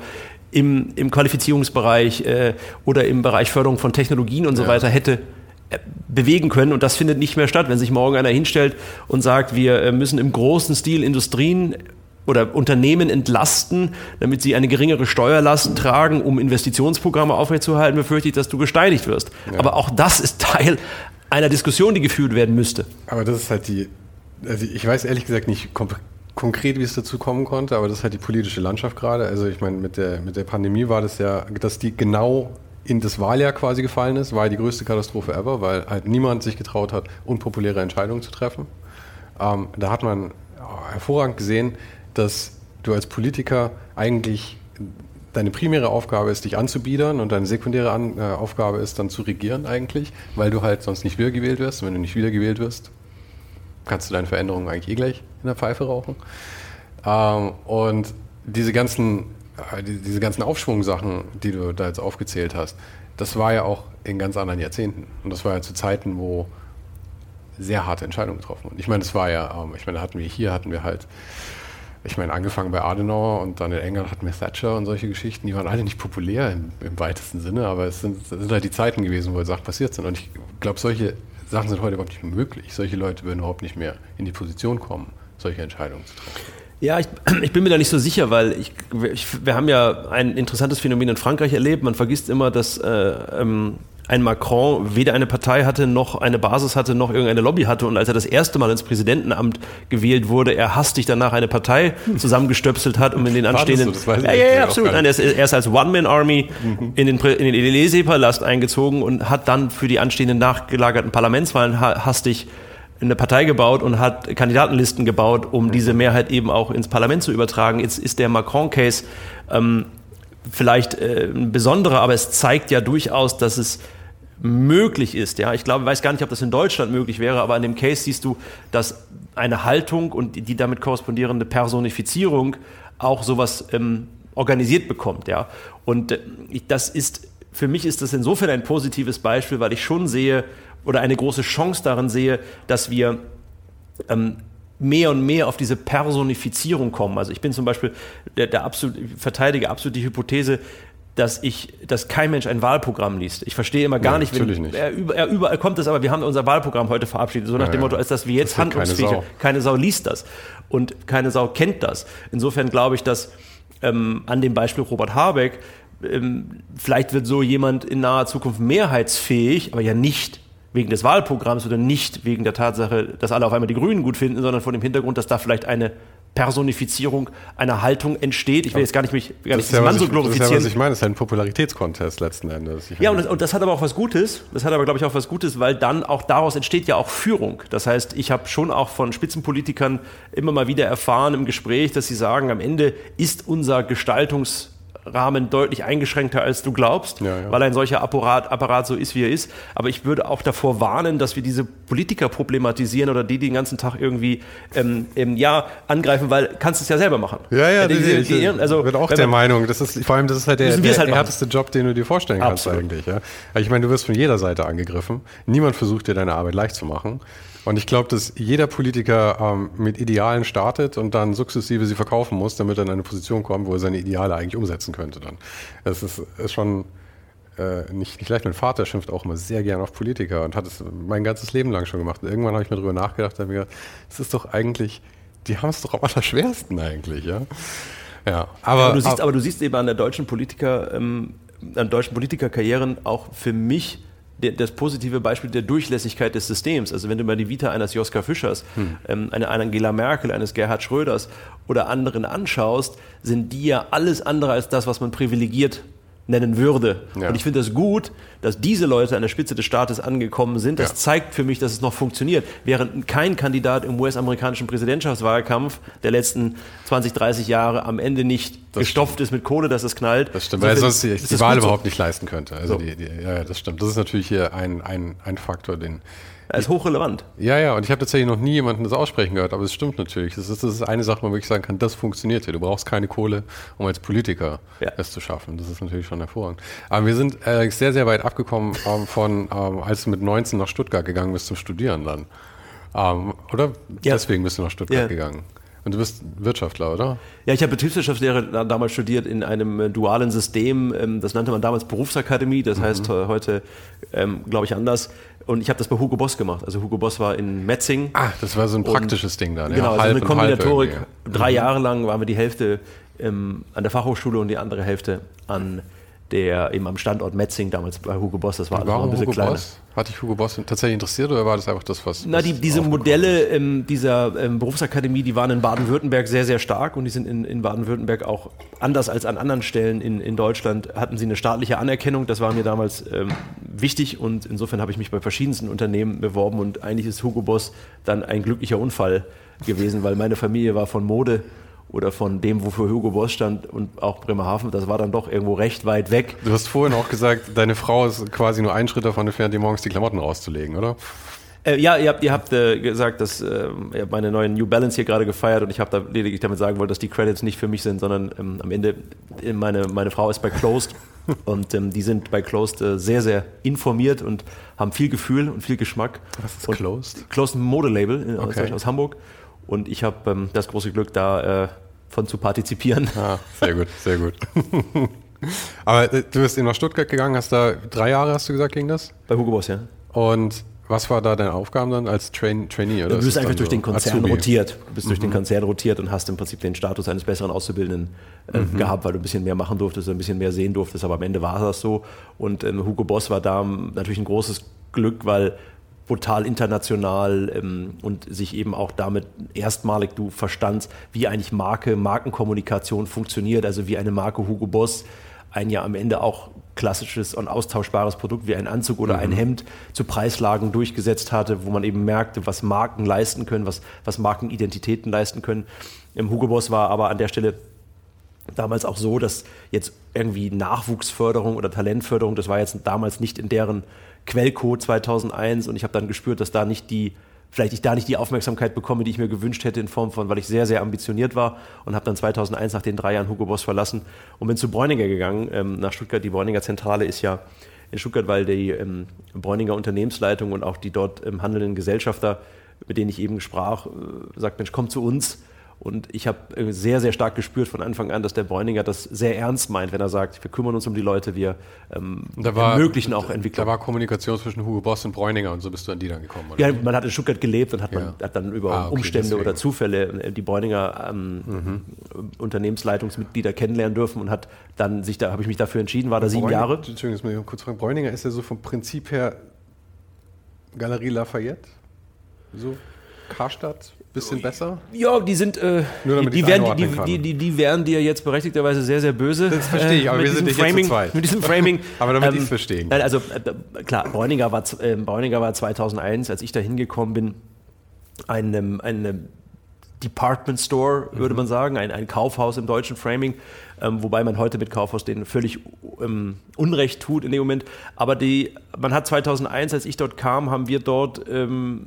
im, im Qualifizierungsbereich äh, oder im Bereich Förderung von Technologien und so ja. weiter hätte äh, bewegen können und das findet nicht mehr statt. Wenn sich morgen einer hinstellt und sagt, wir äh, müssen im großen Stil Industrien oder Unternehmen entlasten, damit sie eine geringere Steuerlast tragen, um Investitionsprogramme aufrechtzuerhalten, befürchte ich, dass du gesteinigt wirst. Ja. Aber auch das ist Teil einer Diskussion, die geführt werden müsste. Aber das ist halt die, also ich weiß ehrlich gesagt nicht konkret, wie es dazu kommen konnte, aber das ist halt die politische Landschaft gerade. Also ich meine, mit der, mit der Pandemie war das ja, dass die genau in das Wahljahr quasi gefallen ist, war die größte Katastrophe ever, weil halt niemand sich getraut hat, unpopuläre Entscheidungen zu treffen. Ähm, da hat man hervorragend gesehen, dass du als Politiker eigentlich deine primäre Aufgabe ist, dich anzubiedern und deine sekundäre An äh, Aufgabe ist dann zu regieren eigentlich, weil du halt sonst nicht wiedergewählt wirst. Und wenn du nicht wiedergewählt wirst, kannst du deine Veränderungen eigentlich eh gleich in der Pfeife rauchen. Ähm, und diese ganzen, äh, die, diese ganzen Aufschwungsachen, die du da jetzt aufgezählt hast, das war ja auch in ganz anderen Jahrzehnten. Und das war ja zu Zeiten, wo sehr harte Entscheidungen getroffen wurden. Ich meine, das war ja, ähm, ich meine, hatten wir hier, hatten wir halt, ich meine, angefangen bei Adenauer und dann in England hatten wir Thatcher und solche Geschichten, die waren alle nicht populär im, im weitesten Sinne, aber es sind, sind, halt die Zeiten gewesen, wo Sachen passiert sind. Und ich glaube, solche Sachen sind heute überhaupt nicht mehr möglich. Solche Leute würden überhaupt nicht mehr in die Position kommen, solche Entscheidungen zu treffen. Ja, ich, (clears throat) ich, bin mir da nicht so sicher, weil ich, ich, wir haben ja ein interessantes Phänomen in Frankreich erlebt. Man vergisst immer, dass äh, ähm, ein Macron weder eine Partei hatte, noch eine Basis hatte, noch irgendeine Lobby hatte. Und als er das erste Mal ins Präsidentenamt gewählt wurde, er hastig danach eine Partei (laughs) zusammengestöpselt hat, um in den anstehenden... So, ja, ja, ja, absolut. Nein, er, ist, er ist als One-Man-Army mhm. in den, in den Élysée-Palast eingezogen und hat dann für die anstehenden nachgelagerten Parlamentswahlen hastig eine Partei gebaut und hat Kandidatenlisten gebaut, um diese Mehrheit eben auch ins Parlament zu übertragen. Jetzt ist der Macron-Case ähm, vielleicht äh, ein besonderer, aber es zeigt ja durchaus, dass es möglich ist. Ja, ich glaube, weiß gar nicht, ob das in Deutschland möglich wäre, aber an dem Case siehst du, dass eine Haltung und die damit korrespondierende Personifizierung auch sowas ähm, organisiert bekommt. Ja, und äh, das ist für mich ist das insofern ein positives Beispiel, weil ich schon sehe oder eine große Chance darin sehe, dass wir ähm, mehr und mehr auf diese Personifizierung kommen. Also ich bin zum Beispiel der, der absolut, verteidige absolut die Hypothese, dass ich, dass kein Mensch ein Wahlprogramm liest. Ich verstehe immer gar ja, nicht, wenn nicht. Er, er, überall kommt es, aber wir haben unser Wahlprogramm heute verabschiedet, so nach ja, dem Motto, als dass wir jetzt handlungsfähig keine, keine Sau liest das und keine Sau kennt das. Insofern glaube ich, dass ähm, an dem Beispiel Robert Habeck ähm, vielleicht wird so jemand in naher Zukunft mehrheitsfähig, aber ja nicht wegen des Wahlprogramms oder nicht wegen der Tatsache, dass alle auf einmal die Grünen gut finden, sondern vor dem Hintergrund, dass da vielleicht eine Personifizierung einer Haltung entsteht. Ich will jetzt gar nicht mich gar nicht das Mann so glorifizieren. Das ist ja, was ich meine, das ist ein Popularitätskontest letzten Endes. Ich ja, und das, und das, hat aber auch was Gutes. Das hat aber, glaube ich, auch was Gutes, weil dann auch daraus entsteht ja auch Führung. Das heißt, ich habe schon auch von Spitzenpolitikern immer mal wieder erfahren im Gespräch, dass sie sagen, am Ende ist unser Gestaltungs- Rahmen deutlich eingeschränkter, als du glaubst, ja, ja. weil ein solcher Apparat, Apparat so ist, wie er ist. Aber ich würde auch davor warnen, dass wir diese Politiker problematisieren oder die, die den ganzen Tag irgendwie ähm, im Jahr angreifen, weil kannst du es ja selber machen. Ja, ja, die, die, die, also, ich bin auch der Meinung, das ist vor allem das ist halt der, der halt härteste Job, den du dir vorstellen kannst Absolut. eigentlich. Ja? Ich meine, du wirst von jeder Seite angegriffen. Niemand versucht dir deine Arbeit leicht zu machen. Und ich glaube, dass jeder Politiker ähm, mit Idealen startet und dann sukzessive sie verkaufen muss, damit er in eine Position kommt, wo er seine Ideale eigentlich umsetzen könnte dann. Das ist, ist schon äh, nicht, nicht leicht. Mein Vater schimpft auch immer sehr gern auf Politiker und hat es mein ganzes Leben lang schon gemacht. Und irgendwann habe ich mir darüber nachgedacht, habe mir gedacht, es ist doch eigentlich, die haben es doch am allerschwersten eigentlich, ja. Ja, aber, aber, du siehst, aber du siehst eben an der deutschen Politiker, ähm, an deutschen Politikerkarrieren auch für mich das positive Beispiel der Durchlässigkeit des Systems. Also wenn du mal die Vita eines Joschka Fischers, hm. ähm, eine, eine Angela Merkel, eines Gerhard Schröders oder anderen anschaust, sind die ja alles andere als das, was man privilegiert nennen würde. Ja. Und ich finde das gut, dass diese Leute an der Spitze des Staates angekommen sind. Das ja. zeigt für mich, dass es noch funktioniert. Während kein Kandidat im US-amerikanischen Präsidentschaftswahlkampf der letzten 20, 30 Jahre am Ende nicht das gestopft stimmt. ist mit Kohle, dass es knallt. Das stimmt, weil sonst die, die Wahl überhaupt nicht leisten könnte. Also so. die, die, ja, das stimmt. Das ist natürlich hier ein, ein, ein Faktor, den, er ist hochrelevant. Ja, ja, und ich habe tatsächlich noch nie jemanden das aussprechen gehört, aber es stimmt natürlich. Das ist, das ist eine Sache, wo man wirklich sagen kann, das funktioniert hier. Du brauchst keine Kohle, um als Politiker ja. es zu schaffen. Das ist natürlich schon hervorragend. Aber wir sind äh, sehr, sehr weit abgekommen ähm, von, ähm, als du mit 19 nach Stuttgart gegangen bist zum Studieren dann. Ähm, oder? Ja. Deswegen bist du nach Stuttgart ja. gegangen. Und du bist Wirtschaftler, oder? Ja, ich habe Betriebswirtschaftslehre damals studiert in einem äh, dualen System. Ähm, das nannte man damals Berufsakademie, das mhm. heißt heute, ähm, glaube ich, anders. Und ich habe das bei Hugo Boss gemacht. Also Hugo Boss war in Metzing. Ah, das war so ein praktisches Ding dann. Genau, ja, also eine Kombinatorik. Drei. Jahre lang waren wir die Hälfte ähm, an der Fachhochschule und die andere Hälfte an der eben am Standort Metzing damals bei Hugo Boss, das war alles noch ein bisschen Hugo kleiner. Boss? Hat dich Hugo Boss tatsächlich interessiert oder war das einfach das, was. Na, die, diese Modelle ähm, dieser ähm, Berufsakademie, die waren in Baden-Württemberg sehr, sehr stark und die sind in, in Baden-Württemberg auch anders als an anderen Stellen in, in Deutschland, hatten sie eine staatliche Anerkennung. Das war mir damals ähm, wichtig und insofern habe ich mich bei verschiedensten Unternehmen beworben und eigentlich ist Hugo Boss dann ein glücklicher Unfall gewesen, weil meine Familie war von Mode oder von dem, wofür Hugo Boss stand und auch Bremerhaven, das war dann doch irgendwo recht weit weg. Du hast vorhin auch gesagt, deine Frau ist quasi nur ein Schritt davon entfernt, dir morgens die Klamotten rauszulegen, oder? Äh, ja, ihr habt, ihr habt äh, gesagt, dass äh, ihr habt meine neuen New Balance hier gerade gefeiert und ich habe da lediglich damit sagen wollen, dass die Credits nicht für mich sind, sondern ähm, am Ende äh, meine, meine Frau ist bei Closed (laughs) und ähm, die sind bei Closed äh, sehr, sehr informiert und haben viel Gefühl und viel Geschmack. Was ist und Closed? Closed Modelabel okay. aus, aus Hamburg und ich habe ähm, das große Glück, da von zu partizipieren. Ah, sehr gut, sehr gut. (laughs) Aber äh, du bist eben nach Stuttgart gegangen, hast da drei Jahre, hast du gesagt, ging das? Bei Hugo Boss, ja. Und was war da deine Aufgabe dann als Train Trainee? Oder du bist einfach durch so den Konzern Azubi? rotiert. Du bist mhm. durch den mhm. Konzern rotiert und hast im Prinzip den Status eines besseren Auszubildenden äh, mhm. gehabt, weil du ein bisschen mehr machen durftest, ein bisschen mehr sehen durftest. Aber am Ende war das so. Und ähm, Hugo Boss war da natürlich ein großes Glück, weil brutal international ähm, und sich eben auch damit erstmalig du verstandst, wie eigentlich Marke, Markenkommunikation funktioniert, also wie eine Marke Hugo Boss ein ja am Ende auch klassisches und austauschbares Produkt wie ein Anzug oder mhm. ein Hemd zu Preislagen durchgesetzt hatte, wo man eben merkte, was Marken leisten können, was, was Markenidentitäten leisten können. Im Hugo Boss war aber an der Stelle damals auch so, dass jetzt irgendwie Nachwuchsförderung oder Talentförderung, das war jetzt damals nicht in deren Quellcode 2001 und ich habe dann gespürt, dass da nicht die, vielleicht ich da nicht die Aufmerksamkeit bekomme, die ich mir gewünscht hätte in Form von, weil ich sehr, sehr ambitioniert war und habe dann 2001 nach den drei Jahren Hugo Boss verlassen und bin zu Bräuninger gegangen, ähm, nach Stuttgart. Die Bräuninger Zentrale ist ja in Stuttgart, weil die ähm, Bräuninger Unternehmensleitung und auch die dort ähm, handelnden Gesellschafter, mit denen ich eben sprach, äh, sagt, Mensch, komm zu uns und ich habe äh, sehr, sehr stark gespürt von Anfang an, dass der Bräuninger das sehr ernst meint, wenn er sagt, wir kümmern uns um die Leute, wir ähm, war, ermöglichen auch Entwicklung. Da war Kommunikation zwischen Hugo Boss und Bräuninger und so bist du an die dann gekommen, oder? Ja, man hat in Stuttgart gelebt und hat, man, hat dann über ah, okay, Umstände deswegen. oder Zufälle äh, die Bräuninger ähm, mhm. Unternehmensleitungsmitglieder kennenlernen dürfen und hat dann sich da, habe ich mich dafür entschieden, war da sieben Bräuninger, Jahre. Entschuldigung, jetzt muss ich kurz fragen, Bräuninger ist ja so vom Prinzip her Galerie Lafayette? So Karstadt? bisschen besser? Ja, die sind, äh, Nur damit die, werden, die, die, die, die wären dir jetzt berechtigterweise sehr, sehr böse. Das verstehe ich, aber äh, wir sind nicht Framing, jetzt Mit diesem Framing. (laughs) aber damit ähm, ich es verstehen Also äh, klar, Bräuninger war, äh, Bräuninger war 2001, als ich da hingekommen bin, ein, ein Department Store, würde mhm. man sagen, ein, ein Kaufhaus im deutschen Framing, ähm, wobei man heute mit Kaufhaus denen völlig ähm, Unrecht tut in dem Moment. Aber die, man hat 2001, als ich dort kam, haben wir dort ähm,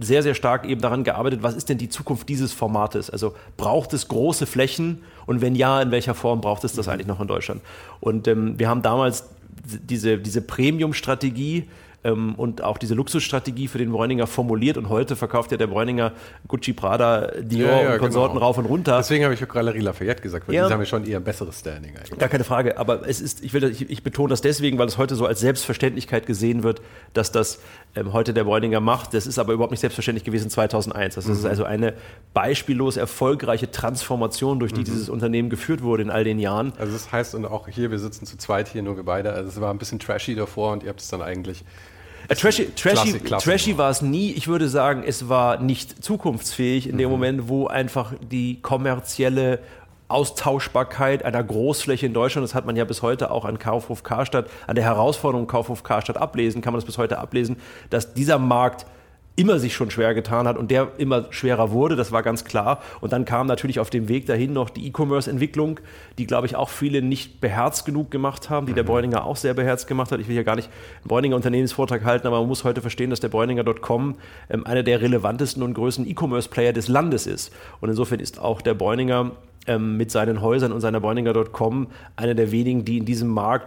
sehr, sehr stark eben daran gearbeitet, was ist denn die Zukunft dieses Formates? Also braucht es große Flächen und wenn ja, in welcher Form braucht es das eigentlich noch in Deutschland? Und ähm, wir haben damals diese, diese Premium-Strategie ähm, und auch diese Luxusstrategie für den Bräuninger formuliert. Und heute verkauft ja der Bräuninger Gucci, Prada, Dior Ja, ja, und Konsorten genau. rauf und runter. Deswegen habe ich auch Galerie Lafayette gesagt, weil Ja. die haben ja schon eher ein besseres Standing eigentlich. Gar keine Frage, aber es ist, ich, will, ich, ich betone das deswegen, weil es heute so als Selbstverständlichkeit gesehen wird, dass das ähm, heute der Bräuninger macht. Das ist aber überhaupt nicht selbstverständlich gewesen 2001. Das ist also eine beispiellos erfolgreiche Transformation, durch die dieses Unternehmen geführt wurde in all den Jahren. Also das heißt, und auch hier, wir sitzen zu zweit hier, nur wir beide, also es war ein bisschen trashy davor und ihr habt es dann eigentlich Äh, trashy trashy, Klasse- Klasse trashy war es nie. Ich würde sagen, es war nicht zukunftsfähig in dem Moment, wo einfach die kommerzielle Austauschbarkeit einer Großfläche in Deutschland, das hat man ja bis heute auch an Kaufhof Karstadt, an der Herausforderung Kaufhof Karstadt ablesen, kann man das bis heute ablesen, dass dieser Markt immer sich schon schwer getan hat und der immer schwerer wurde, das war ganz klar. Und dann kam natürlich auf dem Weg dahin noch die E-Commerce-Entwicklung, die, glaube ich, auch viele nicht beherzt genug gemacht haben, die der Bräuninger auch sehr beherzt gemacht hat. Ich will hier gar nicht einen Bräuninger Unternehmensvortrag halten, aber man muss heute verstehen, dass der Bräuninger.com ähm, einer der relevantesten und größten E-Commerce-Player des Landes ist. Und insofern ist auch der Bräuninger ähm, mit seinen Häusern und seiner Bräuninger.com einer der wenigen, die in diesem Markt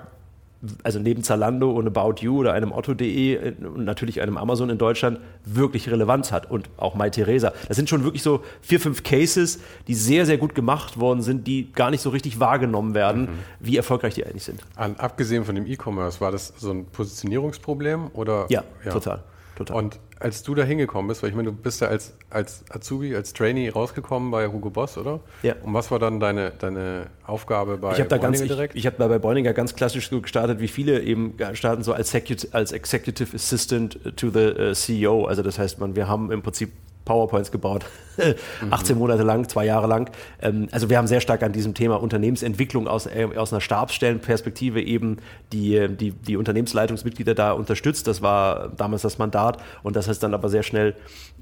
also neben Zalando und About You oder einem Otto.de äh, und natürlich einem Amazon in Deutschland wirklich Relevanz hat und auch Mai Theresa. Das sind schon wirklich so vier, fünf Cases, die sehr, sehr gut gemacht worden sind, die gar nicht so richtig wahrgenommen werden, wie erfolgreich die eigentlich sind. An, abgesehen von dem E-Commerce, war das so ein Positionierungsproblem oder? Ja, total. total. Und als du da hingekommen bist, weil ich meine, du bist ja als, als Azubi, als Trainee rausgekommen bei Hugo Boss, oder? Ja. Und was war dann deine, deine Aufgabe bei ich habe da ganz, Bräuninger ich, ich habe da bei Bräuninger ganz klassisch so gestartet, wie viele eben starten so als, Executive, als Executive Assistant to the äh, CEO. Also das heißt, man, wir haben im Prinzip PowerPoints gebaut, (laughs) 18 Monate lang, zwei Jahre lang. Ähm, also wir haben sehr stark an diesem Thema Unternehmensentwicklung aus, äh, aus einer Stabsstellenperspektive eben die, die, die Unternehmensleitungsmitglieder da unterstützt. Das war damals das Mandat und das heißt dann aber sehr schnell,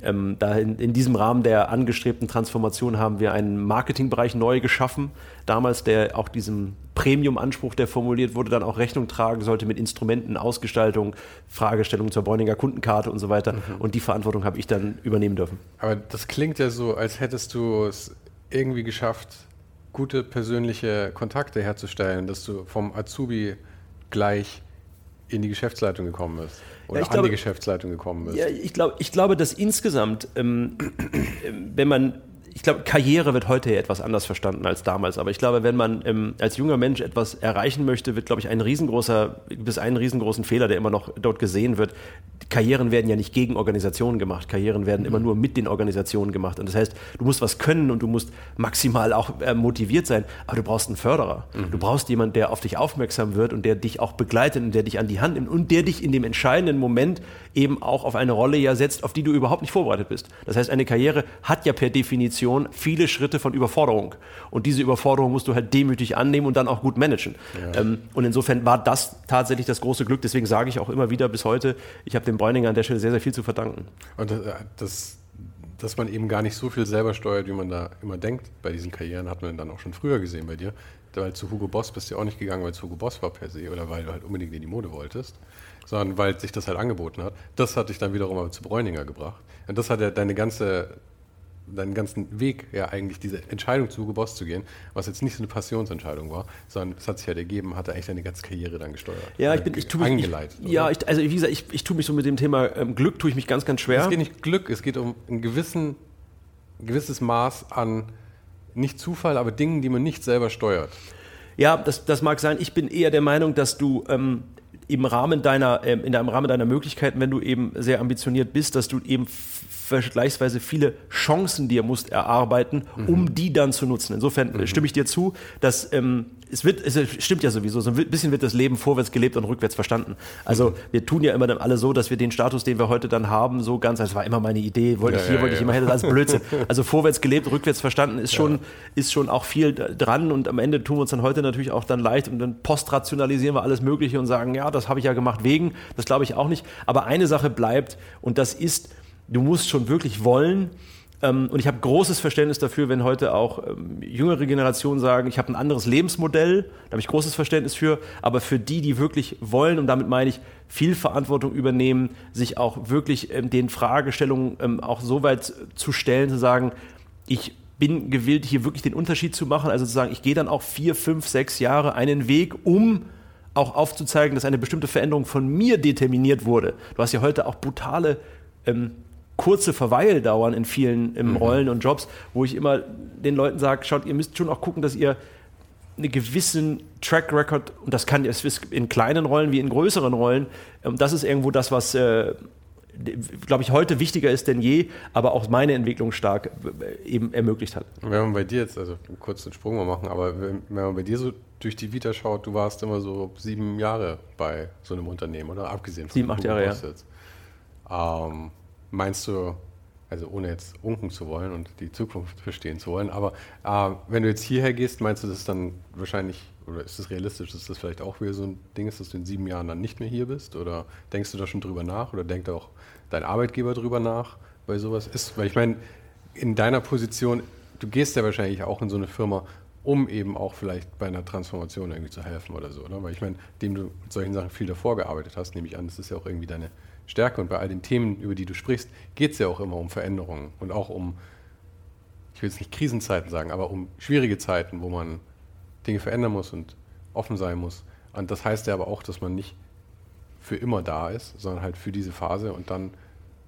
ähm, da in, in diesem Rahmen der angestrebten Transformation haben wir einen Marketingbereich neu geschaffen, damals, der auch diesem Premium-Anspruch, der formuliert wurde, dann auch Rechnung tragen sollte mit Instrumenten, Ausgestaltung, Fragestellungen zur Bräuninger Kundenkarte und so weiter. Und die Verantwortung habe ich dann übernehmen dürfen. Aber das klingt ja so, als hättest du es irgendwie geschafft, gute persönliche Kontakte herzustellen, dass du vom Azubi gleich in die Geschäftsleitung gekommen bist. Oder ich an glaube- die Geschäftsleitung gekommen bist. Ja, ich glaube, ich glaube, dass insgesamt, ähm, (clears throat) wenn man, ich glaube, Karriere wird heute ja etwas anders verstanden als damals. Aber ich glaube, wenn man ähm, als junger Mensch etwas erreichen möchte, wird, glaube ich, ein riesengroßer, es einen riesengroßen Fehler, der immer noch dort gesehen wird. Karrieren werden ja nicht gegen Organisationen gemacht. Karrieren werden immer nur mit den Organisationen gemacht. Und das heißt, du musst was können und du musst maximal auch äh, motiviert sein. Aber du brauchst einen Förderer. Du brauchst jemanden, der auf dich aufmerksam wird und der dich auch begleitet und der dich an die Hand nimmt und der dich in dem entscheidenden Moment eben auch auf eine Rolle ja setzt, auf die du überhaupt nicht vorbereitet bist. Das heißt, eine Karriere hat ja per Definition viele Schritte von Überforderung. Und diese Überforderung musst du halt demütig annehmen und dann auch gut managen. Ähm, und insofern war das tatsächlich das große Glück. Deswegen sage ich auch immer wieder bis heute, ich habe dem Bräuninger an der Stelle sehr, sehr viel zu verdanken. Und äh, das, dass man eben gar nicht so viel selber steuert, wie man da immer denkt bei diesen Karrieren, hat man dann auch schon früher gesehen bei dir. Weil zu Hugo Boss bist du ja auch nicht gegangen, weil es Hugo Boss war per se oder weil du halt unbedingt in die Mode wolltest, sondern weil sich das halt angeboten hat. Das hat dich dann wiederum aber zu Bräuninger gebracht. Und das hat ja deine ganze, deinen ganzen Weg, ja eigentlich diese Entscheidung zu Hugo Boss zu gehen, was jetzt nicht so eine Passionsentscheidung war, sondern es hat sich halt ergeben, hat er eigentlich deine ganze Karriere dann gesteuert. Ja, ich bin, ich tue mich, angeleitet. ich, ja, ich, also wie gesagt, ich, ich tue mich so mit dem Thema ähm, Glück, tue ich mich ganz, ganz schwer. Es geht nicht Glück, es geht um ein gewissen, ein gewisses Maß an nicht Zufall, aber Dingen, die man nicht selber steuert. Ja, das, das mag sein. Ich bin eher der Meinung, dass du ähm, im Rahmen deiner, ähm, in deinem Rahmen deiner Möglichkeiten, wenn du eben sehr ambitioniert bist, dass du eben vergleichsweise viele Chancen dir musst erarbeiten, um die dann zu nutzen. Insofern äh, stimme ich dir zu, dass ähm, es wird, es stimmt ja sowieso, so ein bisschen wird das Leben vorwärts gelebt und rückwärts verstanden. Also wir tun ja immer dann alle so, dass wir den Status, den wir heute dann haben, so ganz, das war immer meine Idee, wollte Ja, ich hier, ja, wollte ich ja. immer, hätte das als Blödsinn. (laughs) Also vorwärts gelebt, rückwärts verstanden ist schon, ist schon auch viel dran und am Ende tun wir uns dann heute natürlich auch dann leicht und dann postrationalisieren wir alles Mögliche und sagen, ja, das habe ich ja gemacht wegen, das glaube ich auch nicht. Aber eine Sache bleibt und das ist, du musst schon wirklich wollen, ähm, und ich habe großes Verständnis dafür, wenn heute auch ähm, jüngere Generationen sagen, ich habe ein anderes Lebensmodell, da habe ich großes Verständnis für, aber für die, die wirklich wollen, und damit meine ich viel Verantwortung übernehmen, sich auch wirklich ähm, den Fragestellungen auch so weit zu stellen, zu sagen, ich bin gewillt, hier wirklich den Unterschied zu machen, also zu sagen, ich gehe dann auch vier, fünf, sechs Jahre einen Weg, um auch aufzuzeigen, dass eine bestimmte Veränderung von mir determiniert wurde. Du hast ja heute auch brutale ähm, kurze Verweildauern in vielen im mhm. Rollen und Jobs, wo ich immer den Leuten sage, schaut, ihr müsst schon auch gucken, dass ihr einen gewissen Track Record, und das kann es in kleinen Rollen wie in größeren Rollen, ähm, das ist irgendwo das, was äh, glaube ich, heute wichtiger ist denn je, aber auch meine Entwicklung stark äh, eben ermöglicht hat. Wenn man bei dir jetzt, also einen kurzen Sprung mal machen, aber wenn, wenn, man bei dir so durch die Vita schaut, du warst immer so sieben Jahre bei so einem Unternehmen, oder? Abgesehen von sieben, acht Jahre, ja. Ähm, meinst du, also ohne jetzt unken zu wollen und die Zukunft verstehen zu wollen, aber äh, wenn du jetzt hierher gehst, meinst du, das dann wahrscheinlich, oder ist es realistisch, dass das vielleicht auch wieder so ein Ding ist, dass du in sieben Jahren dann nicht mehr hier bist? Oder denkst du da schon drüber nach? Oder denkt auch dein Arbeitgeber drüber nach, bei sowas ist? Weil ich meine, in deiner Position, du gehst ja wahrscheinlich auch in so eine Firma, um eben auch vielleicht bei einer Transformation irgendwie zu helfen oder so, oder? Weil ich meine, dem du mit solchen Sachen viel davor gearbeitet hast, nehme ich an, das ist ja auch irgendwie deine Stärke. Und bei all den Themen, über die du sprichst, geht es ja auch immer um Veränderungen und auch um, ich will jetzt nicht Krisenzeiten sagen, aber um schwierige Zeiten, wo man Dinge verändern muss und offen sein muss. Und das heißt ja aber auch, dass man nicht für immer da ist, sondern halt für diese Phase und dann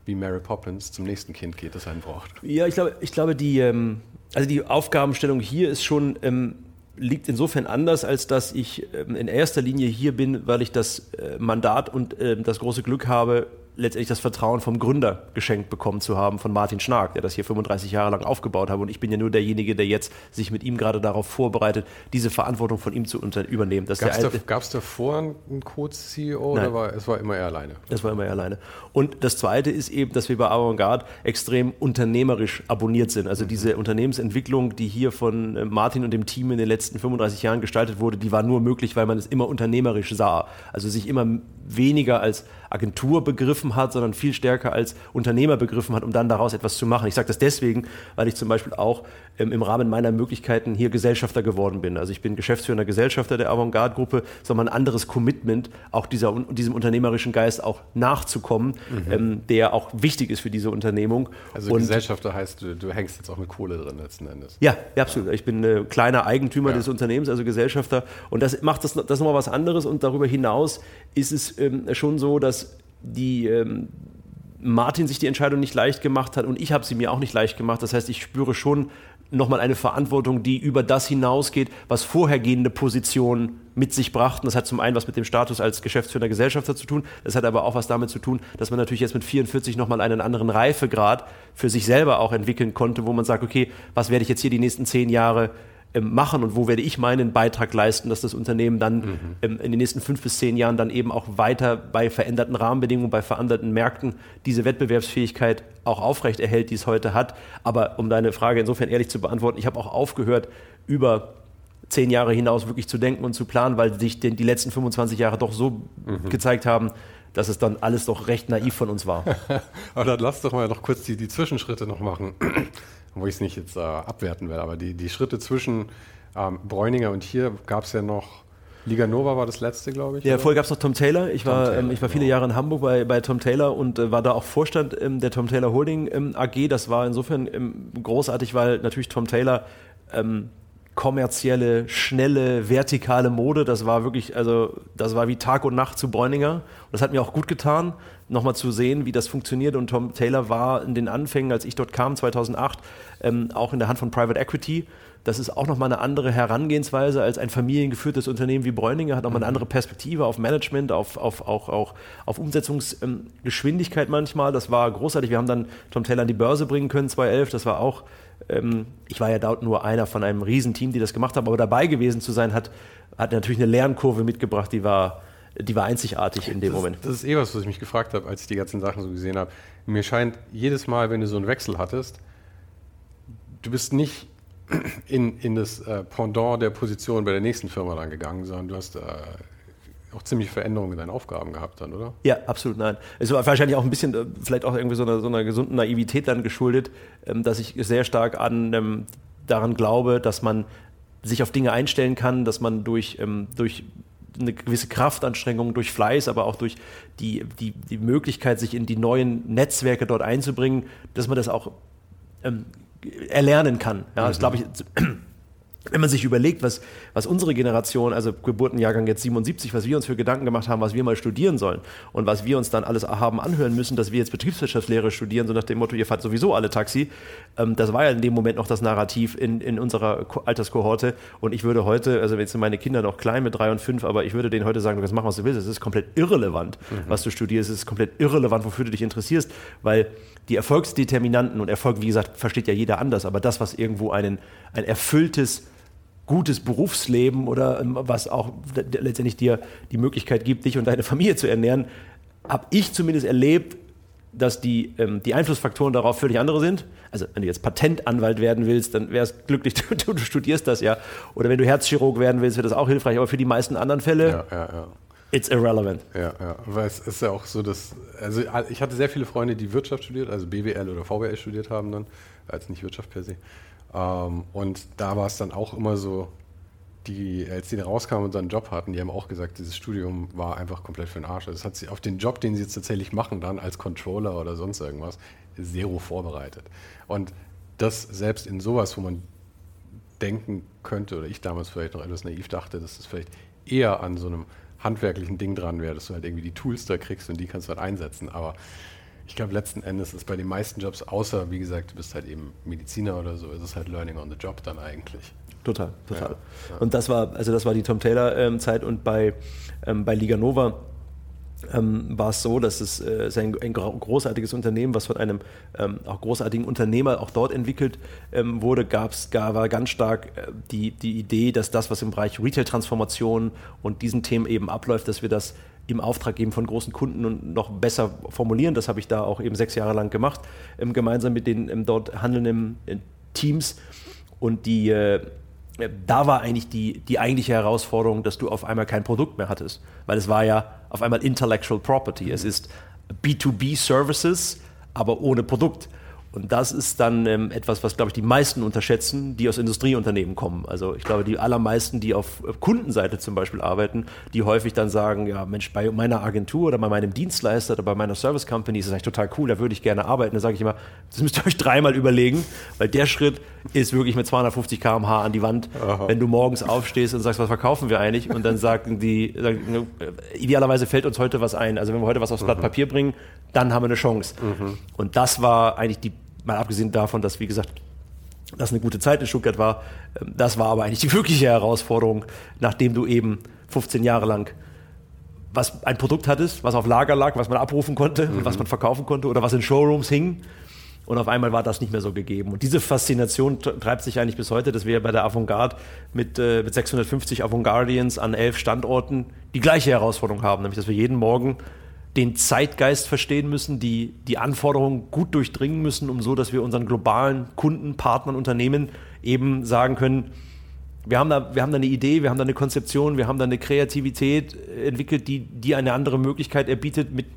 wie Mary Poppins zum nächsten Kind geht, das einen braucht. Ja, ich glaube, ich glaube die, ähm, also die Aufgabenstellung hier ist schon ähm, liegt insofern anders, als dass ich ähm, in erster Linie hier bin, weil ich das äh, Mandat und das große Glück habe, letztendlich das Vertrauen vom Gründer geschenkt bekommen zu haben, von Martin Schnark, der das hier 35 Jahre lang aufgebaut hat. Und ich bin ja nur derjenige, der jetzt sich mit ihm gerade darauf vorbereitet, diese Verantwortung von ihm zu übernehmen. Gab es davor einen Co-CEO oder war es war immer er alleine? Es war immer er alleine. Und das Zweite ist eben, dass wir bei Avantgarde extrem unternehmerisch abonniert sind. Also mhm. diese Unternehmensentwicklung, die hier von äh, Martin und dem Team in den letzten 35 Jahren gestaltet wurde, die war nur möglich, weil man es immer unternehmerisch sah. Also sich immer weniger als Agentur begriffen hat, sondern viel stärker als Unternehmer begriffen hat, um dann daraus etwas zu machen. Ich sage das deswegen, weil ich zum Beispiel auch ähm, im Rahmen meiner Möglichkeiten hier Gesellschafter geworden bin. Also ich bin geschäftsführender Gesellschafter der Avantgarde-Gruppe, sondern ein anderes Commitment, auch dieser, diesem unternehmerischen Geist auch nachzukommen, mhm. ähm, der auch wichtig ist für diese Unternehmung. Also Und, Gesellschafter heißt, du, du, hängst jetzt auch mit Kohle drin letzten Endes. Ja, ja absolut. Ich bin äh, kleiner Eigentümer ja. des Unternehmens, also Gesellschafter. Und das macht das, das nochmal was anderes. Und darüber hinaus ist es ähm, schon so, dass die ähm, Martin sich die Entscheidung nicht leicht gemacht hat und ich habe sie mir auch nicht leicht gemacht. Das heißt, ich spüre schon nochmal eine Verantwortung, die über das hinausgeht, was vorhergehende Positionen mit sich brachten. Das hat zum einen was mit dem Status als geschäftsführender Gesellschafter zu tun. Das hat aber auch was damit zu tun, dass man natürlich jetzt mit 44 nochmal einen anderen Reifegrad für sich selber auch entwickeln konnte, wo man sagt, okay, was werde ich jetzt hier die nächsten zehn Jahre machen und wo werde ich meinen Beitrag leisten, dass das Unternehmen dann mhm. Ähm, in den nächsten fünf bis zehn Jahren dann eben auch weiter bei veränderten Rahmenbedingungen, bei veränderten Märkten diese Wettbewerbsfähigkeit auch aufrechterhält, die es heute hat. Aber um deine Frage insofern ehrlich zu beantworten, ich habe auch aufgehört, über zehn Jahre hinaus wirklich zu denken und zu planen, weil sich die letzten 25 Jahre doch so mhm. gezeigt haben, dass es dann alles doch recht naiv von uns war. (laughs) Aber dann lass doch mal noch kurz die, die Zwischenschritte noch machen wo ich es nicht jetzt äh, abwerten will, aber die, die Schritte zwischen ähm, Bräuninger und hier gab es ja noch. Liga Nova war das letzte, glaube ich. Ja, vorher gab es noch Tom Taylor. Ich, Tom war, Taylor, ähm, ich war viele genau. Jahre in Hamburg bei, bei Tom Taylor und äh, war da auch Vorstand ähm, der Tom Taylor Holding ähm, AG. Das war insofern ähm, großartig, weil natürlich Tom Taylor ähm, kommerzielle, schnelle, vertikale Mode. Das war wirklich, also das war wie Tag und Nacht zu Bräuninger. Und das hat mir auch gut getan, nochmal zu sehen, wie das funktioniert. Und Tom Taylor war in den Anfängen, als ich dort kam, 2008, ähm, auch in der Hand von Private Equity. Das ist auch nochmal eine andere Herangehensweise als ein familiengeführtes Unternehmen wie Bräuninger, hat nochmal eine mhm. andere Perspektive auf Management, auf, auf, auch, auch auf Umsetzungsgeschwindigkeit manchmal. Das war großartig. Wir haben dann Tom Taylor an die Börse bringen können, 2011. Das war auch ähm, ich war ja dort nur einer von einem Riesenteam, die das gemacht haben, aber dabei gewesen zu sein, hat, hat natürlich eine Lernkurve mitgebracht, die war, die war einzigartig in dem das, Moment. Das ist eh was, was ich mich gefragt habe, als ich die ganzen Sachen so gesehen habe. Mir scheint, jedes Mal, wenn du so einen Wechsel hattest, du bist nicht (clears throat) in, in das äh, Pendant der Position bei der nächsten Firma dann gegangen, sondern du hast äh, auch ziemlich Veränderungen in deinen Aufgaben gehabt dann, oder? Ja, absolut nein. Es war wahrscheinlich auch ein bisschen, äh, vielleicht auch irgendwie so einer, so einer gesunden Naivität dann geschuldet, ähm, dass ich sehr stark an, ähm, daran glaube, dass man sich auf Dinge einstellen kann, dass man durch, ähm, durch eine gewisse Kraftanstrengung, durch Fleiß, aber auch durch die, die, die Möglichkeit, sich in die neuen Netzwerke dort einzubringen, dass man das auch ähm, erlernen kann. Ja, mhm. das glaube ich wenn man sich überlegt, was, was unsere Generation, also Geburtenjahrgang jetzt 77, was wir uns für Gedanken gemacht haben, was wir mal studieren sollen und was wir uns dann alles haben anhören müssen, dass wir jetzt Betriebswirtschaftslehre studieren, so nach dem Motto, ihr fahrt sowieso alle Taxi. Ähm, das war ja in dem Moment noch das Narrativ in, in unserer Alterskohorte. Und ich würde heute, also jetzt sind meine Kinder noch klein mit drei und fünf, aber ich würde denen heute sagen, du kannst machen, was du willst. Es ist komplett irrelevant, mhm. was du studierst. Es ist komplett irrelevant, wofür du dich interessierst, weil die Erfolgsdeterminanten und Erfolg, wie gesagt, versteht ja jeder anders, aber das, was irgendwo einen, ein erfülltes gutes Berufsleben oder ähm, was auch letztendlich dir die Möglichkeit gibt, dich und deine Familie zu ernähren, habe ich zumindest erlebt, dass die, ähm, die Einflussfaktoren darauf völlig andere sind. Also wenn du jetzt Patentanwalt werden willst, dann wärst glücklich, (laughs) du, du, studierst das ja. Oder wenn du Herzchirurg werden willst, wird das auch hilfreich. Aber für die meisten anderen Fälle, ja, ja, ja. it's irrelevant. Ja, ja, weil es ist ja auch so, dass, also ich hatte sehr viele Freunde, die Wirtschaft studiert, also BWL oder VWL studiert haben dann, als nicht Wirtschaft per se. Ähm, und da war es dann auch immer so, die, als die rauskamen und so einen Job hatten, die haben auch gesagt, dieses Studium war einfach komplett für den Arsch. Das hat sie auf den Job, den sie jetzt tatsächlich machen, dann als Controller oder sonst irgendwas, zero vorbereitet. Und das selbst in sowas, wo man denken könnte, oder ich damals vielleicht noch etwas naiv dachte, dass es das vielleicht eher an so einem handwerklichen Ding dran wäre, dass du halt irgendwie die Tools da kriegst und die kannst du halt einsetzen. Aber ich glaube, letzten Endes ist bei den meisten Jobs, außer wie gesagt, du bist halt eben Mediziner oder so, ist es halt Learning on the Job dann eigentlich. Total, total. Ja, ja. Und das war, also das war die Tom Taylor-Zeit ähm, und bei, ähm, bei Liga Nova ähm, war es so, dass es äh, ein, ein, großartiges Unternehmen, was von einem ähm, auch großartigen Unternehmer auch dort entwickelt ähm, wurde, gab's, gar, war ganz stark äh, die, die Idee, dass das, was im Bereich Retail-Transformation und diesen Themen eben abläuft, dass wir das im Auftrag geben von großen Kunden und noch besser formulieren. Das habe ich da auch eben sechs Jahre lang gemacht, ähm, gemeinsam mit den ähm, dort handelnden äh, Teams. Und die, äh, da war eigentlich die, die eigentliche Herausforderung, dass du auf einmal kein Produkt mehr hattest. Weil es war ja auf einmal Intellectual Property. Es ist B2B Services, aber ohne Produkt. Und das ist dann ähm, etwas, was, glaube ich, die meisten unterschätzen, die aus Industrieunternehmen kommen. Also ich glaube, die allermeisten, die auf Kundenseite zum Beispiel arbeiten, die häufig dann sagen, ja Mensch, bei meiner Agentur oder bei meinem Dienstleister oder bei meiner Service Company ist das eigentlich total cool, da würde ich gerne arbeiten. Da sage ich immer, das müsst ihr euch dreimal überlegen, weil der Schritt ist wirklich mit 250 km/h an die Wand. Aha. Wenn du morgens aufstehst und sagst, was verkaufen wir eigentlich? Und dann sagen die, sagen, idealerweise fällt uns heute was ein. Also wenn wir heute was aufs Blatt mhm. Papier bringen, dann haben wir eine Chance. Mhm. Und das war eigentlich die mal abgesehen davon, dass, wie gesagt, das eine gute Zeit in Stuttgart war. Ähm, das war aber eigentlich die wirkliche Herausforderung, nachdem du eben 15 Jahre lang was ein Produkt hattest, was auf Lager lag, was man abrufen konnte, mhm. was man verkaufen konnte oder was in Showrooms hing. Und auf einmal war das nicht mehr so gegeben. Und diese Faszination treibt sich eigentlich bis heute, dass wir bei der Avantgarde mit, äh, mit 650 Avantgardians an elf Standorten die gleiche Herausforderung haben, nämlich dass wir jeden Morgen den Zeitgeist verstehen müssen, die, die Anforderungen gut durchdringen müssen, um so, dass wir unseren globalen Kunden, Partnern, Unternehmen eben sagen können, wir haben, da, wir haben da eine Idee, wir haben da eine Konzeption, wir haben da eine Kreativität entwickelt, die, die eine andere Möglichkeit erbietet, mit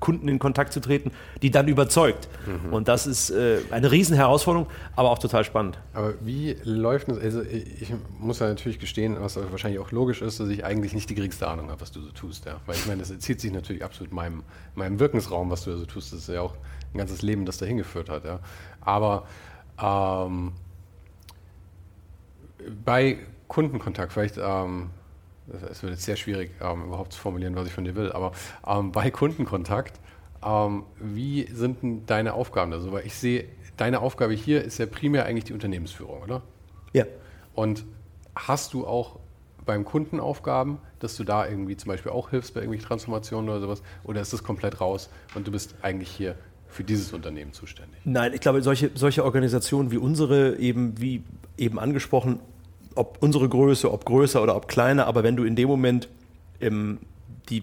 Kunden in Kontakt zu treten, die dann überzeugt. Mhm. Und das ist äh, eine Riesenherausforderung, aber auch total spannend. Aber wie läuft das? Also ich muss ja natürlich gestehen, was wahrscheinlich auch logisch ist, dass ich eigentlich nicht die geringste Ahnung habe, was du so tust. Ja? Weil ich meine, das entzieht sich natürlich absolut meinem, meinem Wirkensraum, was du da so tust. Das ist ja auch ein ganzes Leben, das dahin geführt hat. Ja? Aber ähm, bei Kundenkontakt, vielleicht ähm, es wird jetzt sehr schwierig, ähm, überhaupt zu formulieren, was ich von dir will, aber ähm, bei Kundenkontakt, ähm, wie sind denn deine Aufgaben da so? Weil ich sehe, deine Aufgabe hier ist ja primär eigentlich die Unternehmensführung, oder? Ja. Und hast du auch beim Kunden Aufgaben, dass du da irgendwie zum Beispiel auch hilfst bei irgendwelchen Transformationen oder sowas? Oder ist das komplett raus und du bist eigentlich hier für dieses Unternehmen zuständig? Nein, ich glaube, solche, solche Organisationen wie unsere, eben wie eben angesprochen, ob unsere Größe, ob größer oder ob kleiner, aber wenn du in dem Moment ähm, die,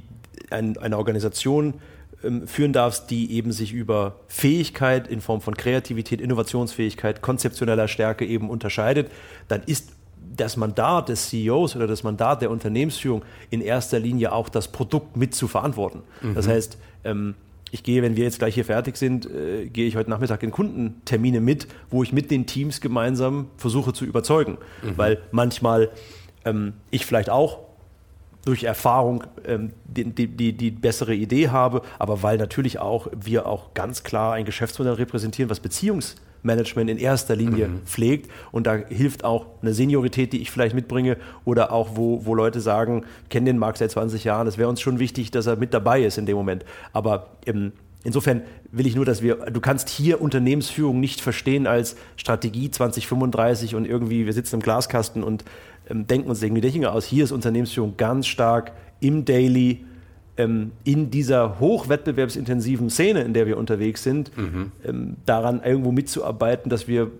ein, eine Organisation ähm, führen darfst, die eben sich über Fähigkeit in Form von Kreativität, Innovationsfähigkeit, konzeptioneller Stärke eben unterscheidet, dann ist das Mandat des CEOs oder das Mandat der Unternehmensführung in erster Linie auch das Produkt mit zu verantworten. Mhm. Das heißt, ähm, ich gehe, wenn wir jetzt gleich hier fertig sind, äh, gehe ich heute Nachmittag in Kundentermine mit, wo ich mit den Teams gemeinsam versuche zu überzeugen. Mhm. Weil manchmal ähm, ich vielleicht auch durch Erfahrung ähm, die, die, die, bessere Idee habe, aber weil natürlich auch wir auch ganz klar ein Geschäftsmodell repräsentieren, was Beziehungs Management in erster Linie mhm. pflegt. Und da hilft auch eine Seniorität, die ich vielleicht mitbringe oder auch, wo, wo Leute sagen, kennen den Markt seit 20 Jahren, es wäre uns schon wichtig, dass er mit dabei ist in dem Moment. Aber ähm, Insofern will ich nur, dass wir, du kannst hier Unternehmensführung nicht verstehen als Strategie 2035 und irgendwie, wir sitzen im Glaskasten und ähm, denken uns irgendwie Dinge aus. Hier ist Unternehmensführung ganz stark im Daily, ähm, in dieser hochwettbewerbsintensiven Szene, in der wir unterwegs sind, mhm. ähm, daran irgendwo mitzuarbeiten, dass wir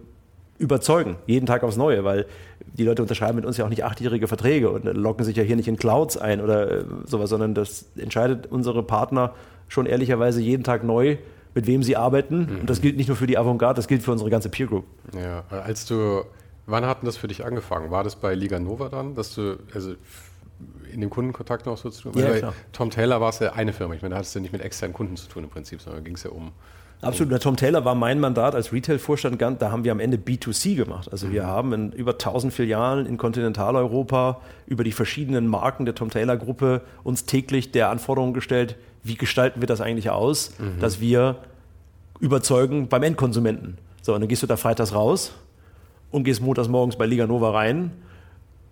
überzeugen, jeden Tag aufs Neue, weil die Leute unterschreiben mit uns ja auch nicht achtjährige Verträge und locken sich ja hier nicht in Clouds ein oder äh, sowas, sondern das entscheidet unsere Partner schon ehrlicherweise jeden Tag neu, mit wem sie arbeiten. Mhm. Und das gilt nicht nur für die Avantgarde, das gilt für unsere ganze Peer Group. Ja, als du, wann hat denn das für dich angefangen? War das bei Liga Nova dann, dass du, also in dem Kundenkontakt noch so zu tun? Ja, bei Tom Taylor war es ja eine Firma. Ich meine, da hattest du nicht mit externen Kunden zu tun im Prinzip, sondern ging es ja um. Absolut. Der Tom Taylor war mein Mandat als Retail-Vorstand. Da haben wir am Ende B2C gemacht. Also wir mhm. haben in über 1000 Filialen in Kontinentaleuropa über die verschiedenen Marken der Tom Taylor-Gruppe uns täglich der Anforderung gestellt, wie gestalten wir das eigentlich aus, mhm. dass wir überzeugen beim Endkonsumenten. So, und dann gehst du da freitags raus und gehst montags morgens bei Liga Nova rein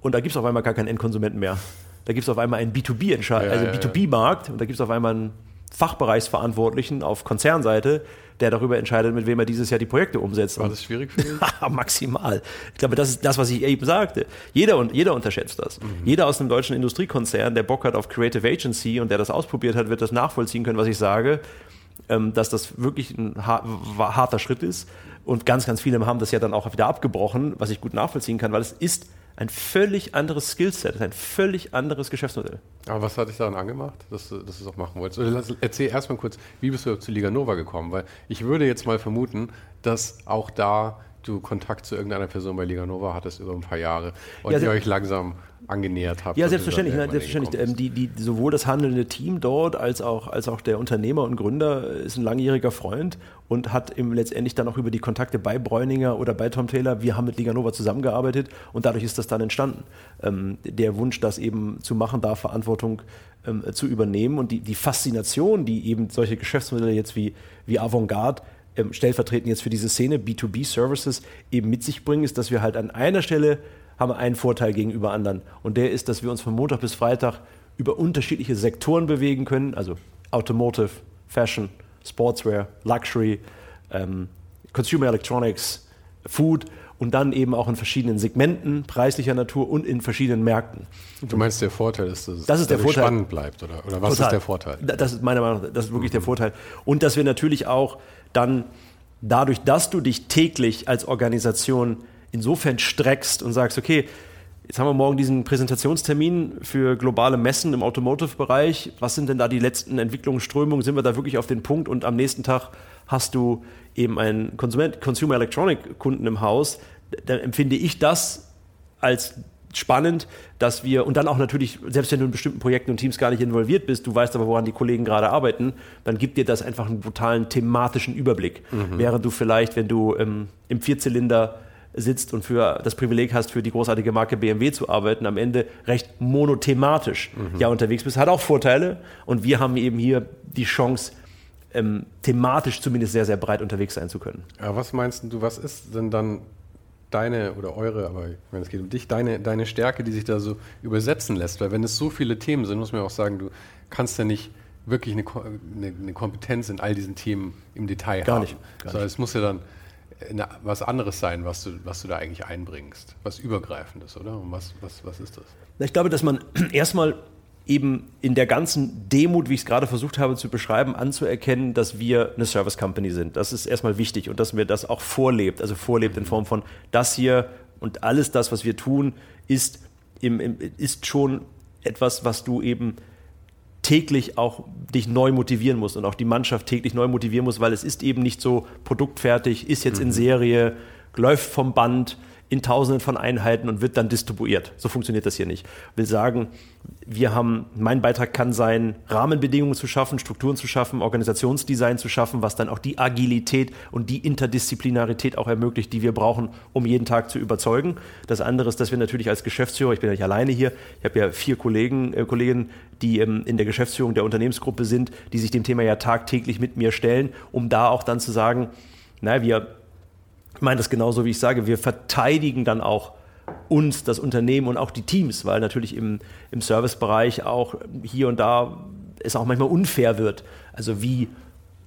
und da gibt es auf einmal gar keinen Endkonsumenten mehr. Da gibt es auf einmal einen B2B, ja, also ja, B2B-Markt und da gibt es auf einmal einen Fachbereichsverantwortlichen auf Konzernseite, der darüber entscheidet, mit wem er dieses Jahr die Projekte umsetzt. War das schwierig für dich? (laughs) Maximal. Ich glaube, das ist das, was ich eben sagte. Jeder, jeder unterschätzt das. Mhm. Jeder aus einem deutschen Industriekonzern, der Bock hat auf Creative Agency und der das ausprobiert hat, wird das nachvollziehen können, was ich sage, ähm, dass das wirklich ein harter Schritt ist. Und ganz, ganz viele haben das ja dann auch wieder abgebrochen, was ich gut nachvollziehen kann, weil es ist ein völlig anderes Skillset, ein völlig anderes Geschäftsmodell. Aber was hat dich daran angemacht, dass du, dass du es auch machen wolltest? Oder erzähl erstmal kurz, wie bist du zu Liga Nova gekommen? Weil ich würde jetzt mal vermuten, dass auch da du Kontakt zu irgendeiner Person bei Liga Nova hattest über ein paar Jahre und ja, ihr euch langsam angenähert habt. Ja, selbstverständlich. Nein, selbstverständlich. Ähm, die, die, sowohl das handelnde Team dort als auch, als auch der Unternehmer und Gründer ist ein langjähriger Freund und hat im, letztendlich dann auch über die Kontakte bei Bräuninger oder bei Tom Taylor, wir haben mit Liga Nova zusammengearbeitet und dadurch ist das dann entstanden. Ähm, der Wunsch, das eben zu machen, da Verantwortung ähm, zu übernehmen und die, die Faszination, die eben solche Geschäftsmodelle jetzt wie, wie Avantgarde stellvertretend jetzt für diese Szene B2B-Services eben mit sich bringen, ist, dass wir halt an einer Stelle haben einen Vorteil gegenüber anderen. Und der ist, dass wir uns von Montag bis Freitag über unterschiedliche Sektoren bewegen können, also Automotive, Fashion, Sportswear, Luxury, ähm, Consumer Electronics, Food und dann eben auch in verschiedenen Segmenten preislicher Natur und in verschiedenen Märkten. Du meinst, der Vorteil ist, dass es das ist der Vorteil. spannend bleibt, oder, oder was Total. ist der Vorteil? Das ist meiner Meinung nach, das ist wirklich mhm. der Vorteil. Und dass wir natürlich auch dann dadurch, dass du dich täglich als Organisation insofern streckst und sagst, okay, jetzt haben wir morgen diesen Präsentationstermin für globale Messen im Automotive-Bereich. Was sind denn da die letzten Entwicklungsströmungen? Sind wir da wirklich auf den Punkt? Und am nächsten Tag hast du eben einen Konsument, Consumer Electronic Kunden im Haus. Dann empfinde ich das als spannend, dass wir, und dann auch natürlich, selbst wenn du in bestimmten Projekten und Teams gar nicht involviert bist, du weißt aber, woran die Kollegen gerade arbeiten, dann gibt dir das einfach einen brutalen thematischen Überblick. Mhm. Während du vielleicht, wenn du ähm, im Vierzylinder sitzt und für das Privileg hast, für die großartige Marke BMW zu arbeiten, am Ende recht monothematisch mhm. ja unterwegs bist, hat auch Vorteile. Und wir haben eben hier die Chance, ähm, thematisch zumindest sehr, sehr breit unterwegs sein zu können. Ja, was meinst du, was ist denn dann deine oder eure, aber ich meine, es geht um dich, deine, deine Stärke, die sich da so übersetzen lässt? Weil wenn es so viele Themen sind, muss man auch sagen, du kannst ja nicht wirklich eine, eine, eine Kompetenz in all diesen Themen im Detail gar haben. Nicht, gar so, es muss ja dann was anderes sein, was du, was du da eigentlich einbringst. Was Übergreifendes, oder? Und was, was, was ist das? Ich glaube, dass man (clears throat) erstmal eben in der ganzen Demut, wie ich es gerade versucht habe zu beschreiben, anzuerkennen, dass wir eine Service Company sind. Das ist erstmal wichtig und dass mir das auch vorlebt. Also vorlebt in Form von das hier und alles das, was wir tun, ist, im, im, ist schon etwas, was du eben täglich auch dich neu motivieren musst und auch die Mannschaft täglich neu motivieren muss, weil es ist eben nicht so produktfertig, ist jetzt in mhm. Serie, läuft vom Band, in Tausenden von Einheiten und wird dann distribuiert. So funktioniert das hier nicht. Ich will sagen, wir haben, mein Beitrag kann sein, Rahmenbedingungen zu schaffen, Strukturen zu schaffen, Organisationsdesign zu schaffen, was dann auch die Agilität und die Interdisziplinarität auch ermöglicht, die wir brauchen, um jeden Tag zu überzeugen. Das andere ist, dass wir natürlich als Geschäftsführer, ich bin ja nicht alleine hier, ich habe ja vier Kollegen, äh, Kolleginnen, die ähm, in der Geschäftsführung der Unternehmensgruppe sind, die sich dem Thema ja tagtäglich mit mir stellen, um da auch dann zu sagen, naja, wir ich meine das genauso, wie ich sage, wir verteidigen dann auch uns, das Unternehmen und auch die Teams, weil natürlich im, im Servicebereich auch hier und da es auch manchmal unfair wird. Also wie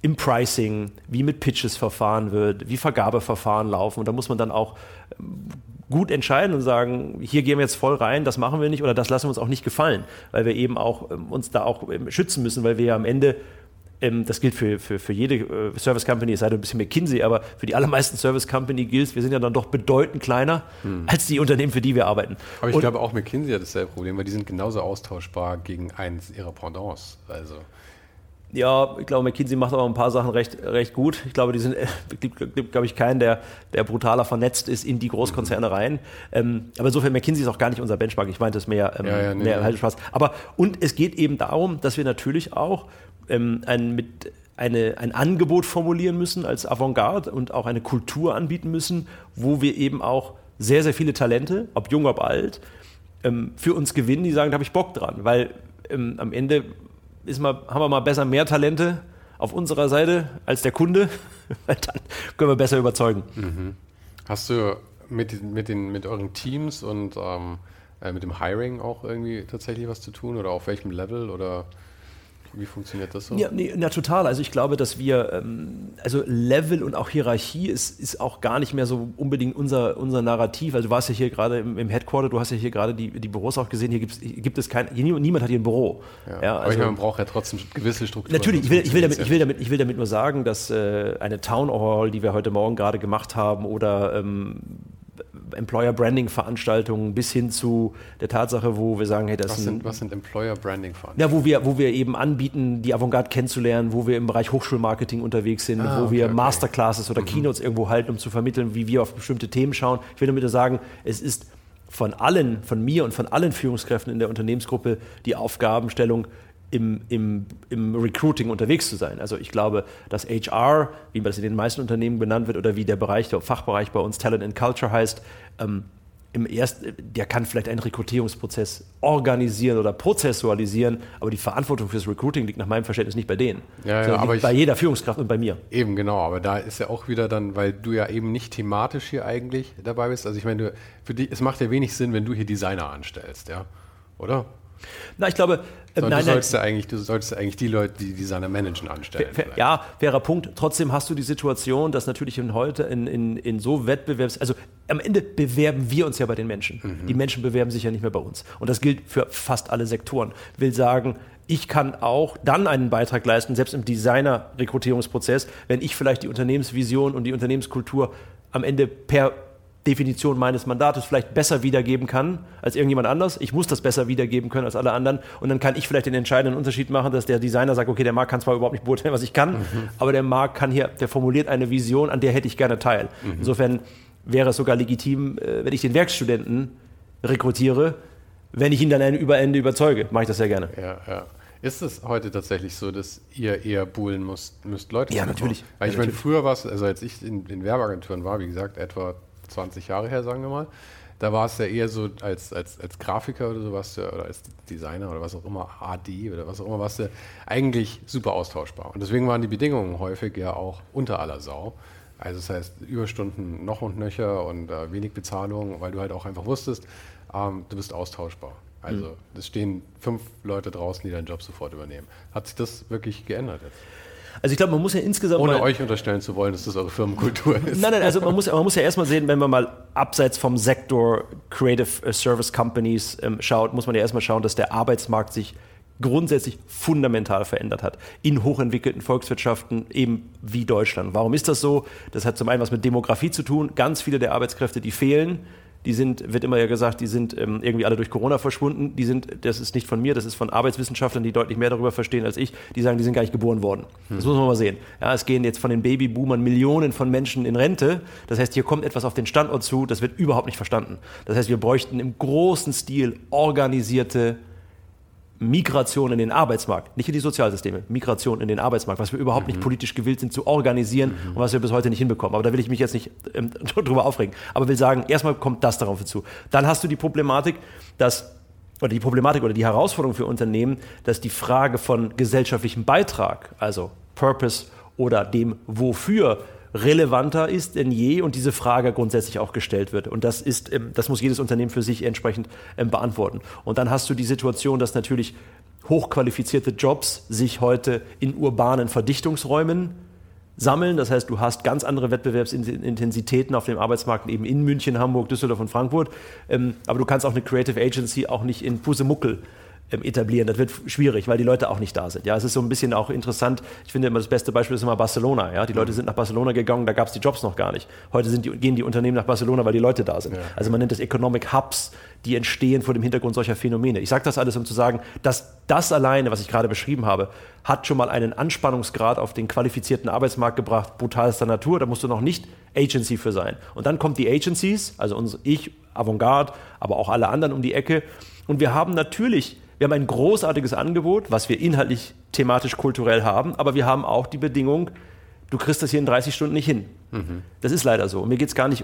im Pricing, wie mit Pitches verfahren wird, wie Vergabeverfahren laufen. Und da muss man dann auch ähm, gut entscheiden und sagen, hier gehen wir jetzt voll rein, das machen wir nicht oder das lassen wir uns auch nicht gefallen, weil wir eben auch ähm, uns da auch ähm, schützen müssen, weil wir ja am Ende das gilt für, für, für jede äh, Service Company, es sei denn ein bisschen McKinsey, aber für die allermeisten Service Company gilt, wir sind ja dann doch bedeutend kleiner hm. als die Unternehmen, für die wir arbeiten. Aber ich und, glaube auch McKinsey hat dasselbe Problem, weil die sind genauso austauschbar gegen eins ihrer Pendants. Also ja, ich glaube, McKinsey macht aber ein paar Sachen recht, recht gut. Ich glaube, die sind, gibt, gibt glaube ich, keinen, der, der brutaler vernetzt ist in die Großkonzerne mhm. rein. Ähm, aber insofern, McKinsey ist auch gar nicht unser Benchmark. Ich meinte es mehr, ähm, ja, ja, nee, mehr nee. Spaß. Aber, und es geht eben darum, dass wir natürlich auch ähm, ein, mit, eine, ein Angebot formulieren müssen als Avantgarde und auch eine Kultur anbieten müssen, wo wir eben auch sehr, sehr viele Talente, ob jung, ob alt, ähm, für uns gewinnen, die sagen, da habe ich Bock dran. Weil ähm, am Ende ist mal, haben wir mal besser mehr Talente auf unserer Seite als der Kunde, (laughs) dann können wir besser überzeugen. Mhm. Hast du mit, mit, den, mit euren Teams und ähm, äh, mit dem Hiring auch irgendwie tatsächlich was zu tun oder auf welchem Level oder wie funktioniert das so? Ja, nee, na, total. Also ich glaube, dass wir, ähm, also Level und auch Hierarchie ist, ist auch gar nicht mehr so unbedingt unser, unser Narrativ. Also du warst ja hier gerade im, im Headquarter, du hast ja hier gerade die, die Büros auch gesehen, hier, hier gibt es kein, hier, niemand hat hier ein Büro. Ja, ja, aber also, meine, man braucht ja trotzdem gewisse Strukturen. Natürlich, ich will, ich will, damit, ich will, damit, ich will damit nur sagen, dass äh, eine Town Hall, die wir heute Morgen gerade gemacht haben oder ähm, Employer Branding Veranstaltungen bis hin zu der Tatsache, wo wir sagen, hey, das was sind, was sind Employer Branding Veranstaltungen? Ja, wo wir, wo wir eben anbieten, die Avantgarde kennenzulernen, wo wir im Bereich Hochschulmarketing unterwegs sind, ah, wo okay, wir okay. Masterclasses oder mhm. Keynotes irgendwo halten, um zu vermitteln, wie wir auf bestimmte Themen schauen. Ich will damit nur sagen, es ist von allen, von mir und von allen Führungskräften in der Unternehmensgruppe die Aufgabenstellung, im, im, im Recruiting unterwegs zu sein. Also ich glaube, dass HR, wie das in den meisten Unternehmen benannt wird, oder wie der Bereich, der Fachbereich bei uns Talent and Culture heißt, ähm, im ersten, der kann vielleicht einen Rekrutierungsprozess organisieren oder prozessualisieren, aber die Verantwortung fürs Recruiting liegt nach meinem Verständnis nicht bei denen. Ja, ja aber bei jeder Führungskraft und bei mir. Eben, genau, aber da ist ja auch wieder dann, weil du ja eben nicht thematisch hier eigentlich dabei bist. Also ich meine, für dich, es macht ja wenig Sinn, wenn du hier Designer anstellst, ja? Oder? Na, ich glaube, so, nein, du, sollst ja eigentlich, du solltest eigentlich die Leute, die Designer managen, anstellen. Fair, ja, fairer Punkt. Trotzdem hast du die Situation, dass natürlich in heute in, in, in so Wettbewerbs... Also am Ende bewerben wir uns ja bei den Menschen. Mhm. Die Menschen bewerben sich ja nicht mehr bei uns. Und das gilt für fast alle Sektoren. Will sagen, ich kann auch dann einen Beitrag leisten, selbst im Designer-Rekrutierungsprozess, wenn ich vielleicht die Unternehmensvision und die Unternehmenskultur am Ende per Definition meines Mandates vielleicht besser wiedergeben kann als irgendjemand anders. Ich muss das besser wiedergeben können als alle anderen. Und dann kann ich vielleicht den entscheidenden Unterschied machen, dass der Designer sagt, okay, der Markt kann zwar überhaupt nicht beurteilen, was ich kann, mhm. aber der Markt kann hier, der formuliert eine Vision, an der hätte ich gerne teil. Mhm. Insofern wäre es sogar legitim, äh, wenn ich den Werkstudenten rekrutiere, wenn ich ihn dann über Ende überzeuge. Mache ich das sehr gerne. Ja, ja. Ist es heute tatsächlich so, dass ihr eher buhlen müsst, müsst Leute? Ja, natürlich. Weil ich ja, meine, früher war es, also als ich in den Werbeagenturen war, wie gesagt, etwa 20 Jahre her, sagen wir mal. Da war es ja eher so als, als, als Grafiker oder so, was oder als Designer oder was auch immer, AD oder was auch immer, warst du eigentlich super austauschbar. Und deswegen waren die Bedingungen häufig ja auch unter aller Sau. Also das heißt, Überstunden noch und nöcher und äh, wenig Bezahlung, weil du halt auch einfach wusstest, ähm, du bist austauschbar. Also mhm. es stehen fünf Leute draußen, die deinen Job sofort übernehmen. Hat sich das wirklich geändert jetzt? Also ich glaube, man muss ja insgesamt. Ohne euch unterstellen zu wollen, dass das eure Firmenkultur ist. Nein, nein, also man muss, man muss ja erstmal sehen, wenn man mal abseits vom Sektor Creative äh, Service Companies ähm, schaut, muss man ja erstmal schauen, dass der Arbeitsmarkt sich grundsätzlich fundamental verändert hat in hochentwickelten Volkswirtschaften eben wie Deutschland. Warum ist das so? Das hat zum einen was mit Demografie zu tun. Ganz viele der Arbeitskräfte, die fehlen, die sind, wird immer ja gesagt, die sind ähm, irgendwie alle durch Corona verschwunden. Die sind, das ist nicht von mir, das ist von Arbeitswissenschaftlern, die deutlich mehr darüber verstehen als ich. Die sagen, die sind gar nicht geboren worden. Hm. Das muss man mal sehen. Ja, es gehen jetzt von den Babyboomern Millionen von Menschen in Rente. Das heißt, hier kommt etwas auf den Standort zu, das wird überhaupt nicht verstanden. Das heißt, wir bräuchten im großen Stil organisierte Migration in den Arbeitsmarkt, nicht in die Sozialsysteme, Migration in den Arbeitsmarkt, was wir überhaupt mhm. nicht politisch gewillt sind zu organisieren mhm. und was wir bis heute nicht hinbekommen. Aber da will ich mich jetzt nicht ähm, (laughs) drüber aufregen. Aber will sagen, erstmal kommt das darauf hinzu. Dann hast du die Problematik, dass oder die Problematik oder die Herausforderung für Unternehmen, dass die Frage von gesellschaftlichem Beitrag, also Purpose oder dem Wofür relevanter ist denn je und diese Frage grundsätzlich auch gestellt wird. Und das ist, ähm, das muss jedes Unternehmen für sich entsprechend ähm, beantworten. Und dann hast du die Situation, dass natürlich hochqualifizierte Jobs sich heute in urbanen Verdichtungsräumen sammeln. Das heißt, du hast ganz andere Wettbewerbsintensitäten auf dem Arbeitsmarkt eben in München, Hamburg, Düsseldorf und Frankfurt. Ähm, aber du kannst auch eine Creative Agency auch nicht in Pusemuckel etablieren. Das wird schwierig, weil die Leute auch nicht da sind. Ja, es ist so ein bisschen auch interessant. Ich finde immer das beste Beispiel ist immer Barcelona. Ja, die Leute sind nach Barcelona gegangen, da gab es die Jobs noch gar nicht. Heute die, gehen die Unternehmen nach Barcelona, weil die Leute da sind. Ja. Also man nennt das Economic Hubs, die entstehen vor dem Hintergrund solcher Phänomene. Ich sage das alles, um zu sagen, dass das alleine, was ich gerade beschrieben habe, hat schon mal einen Anspannungsgrad auf den qualifizierten Arbeitsmarkt gebracht, brutalster Natur. Da musst du noch nicht Agency für sein. Und dann kommen die Agencies, also uns, ich, Avantgarde, aber auch alle anderen um die Ecke. Und wir haben natürlich wir haben ein großartiges Angebot, was wir inhaltlich, thematisch, kulturell haben, aber wir haben auch die Bedingung, du kriegst das hier in 30 Stunden nicht hin. Mhm. Das ist leider so. Mir geht es gar nicht,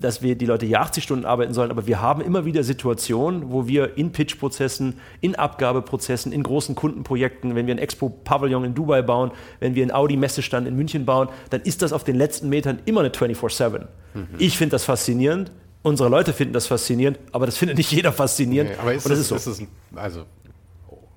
dass wir die Leute hier 80 Stunden arbeiten sollen, aber wir haben immer wieder Situationen, wo wir in Pitch-Prozessen, in Abgabeprozessen, in großen Kundenprojekten, wenn wir ein Expo-Pavillon in Dubai bauen, wenn wir einen Audi-Messestand in München bauen, dann ist das auf den letzten Metern immer eine 24-7. Mhm. Ich finde das faszinierend. Unsere Leute finden das faszinierend, aber das findet nicht jeder faszinierend. Nee, aber ist, das, das, ist, so. ist es, also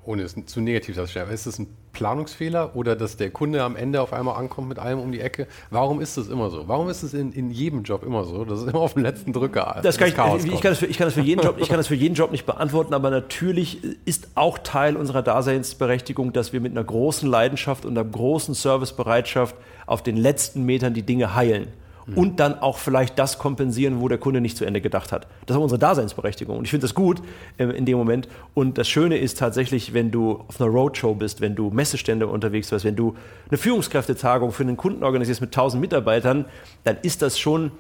ohne es zu negativ darzustellen, ist es ein Planungsfehler oder dass der Kunde am Ende auf einmal ankommt mit allem um die Ecke? Warum ist das immer so? Warum ist es in, in jedem Job immer so? Das ist immer auf den letzten Drücker. Das kann ich, ich, kann das für, ich kann das für jeden Job, ich kann das für jeden Job nicht beantworten, aber natürlich ist auch Teil unserer Daseinsberechtigung, dass wir mit einer großen Leidenschaft und einer großen Servicebereitschaft auf den letzten Metern die Dinge heilen mhm. und dann auch vielleicht das kompensieren, wo der Kunde nicht zu Ende gedacht hat. Das ist unsere Daseinsberechtigung und ich finde das gut äh, in dem Moment. Und das Schöne ist tatsächlich, wenn du auf einer Roadshow bist, wenn du Messestände unterwegs bist, wenn du eine Führungskräftetagung für einen Kunden organisierst mit 1000 Mitarbeitern, dann ist das schon,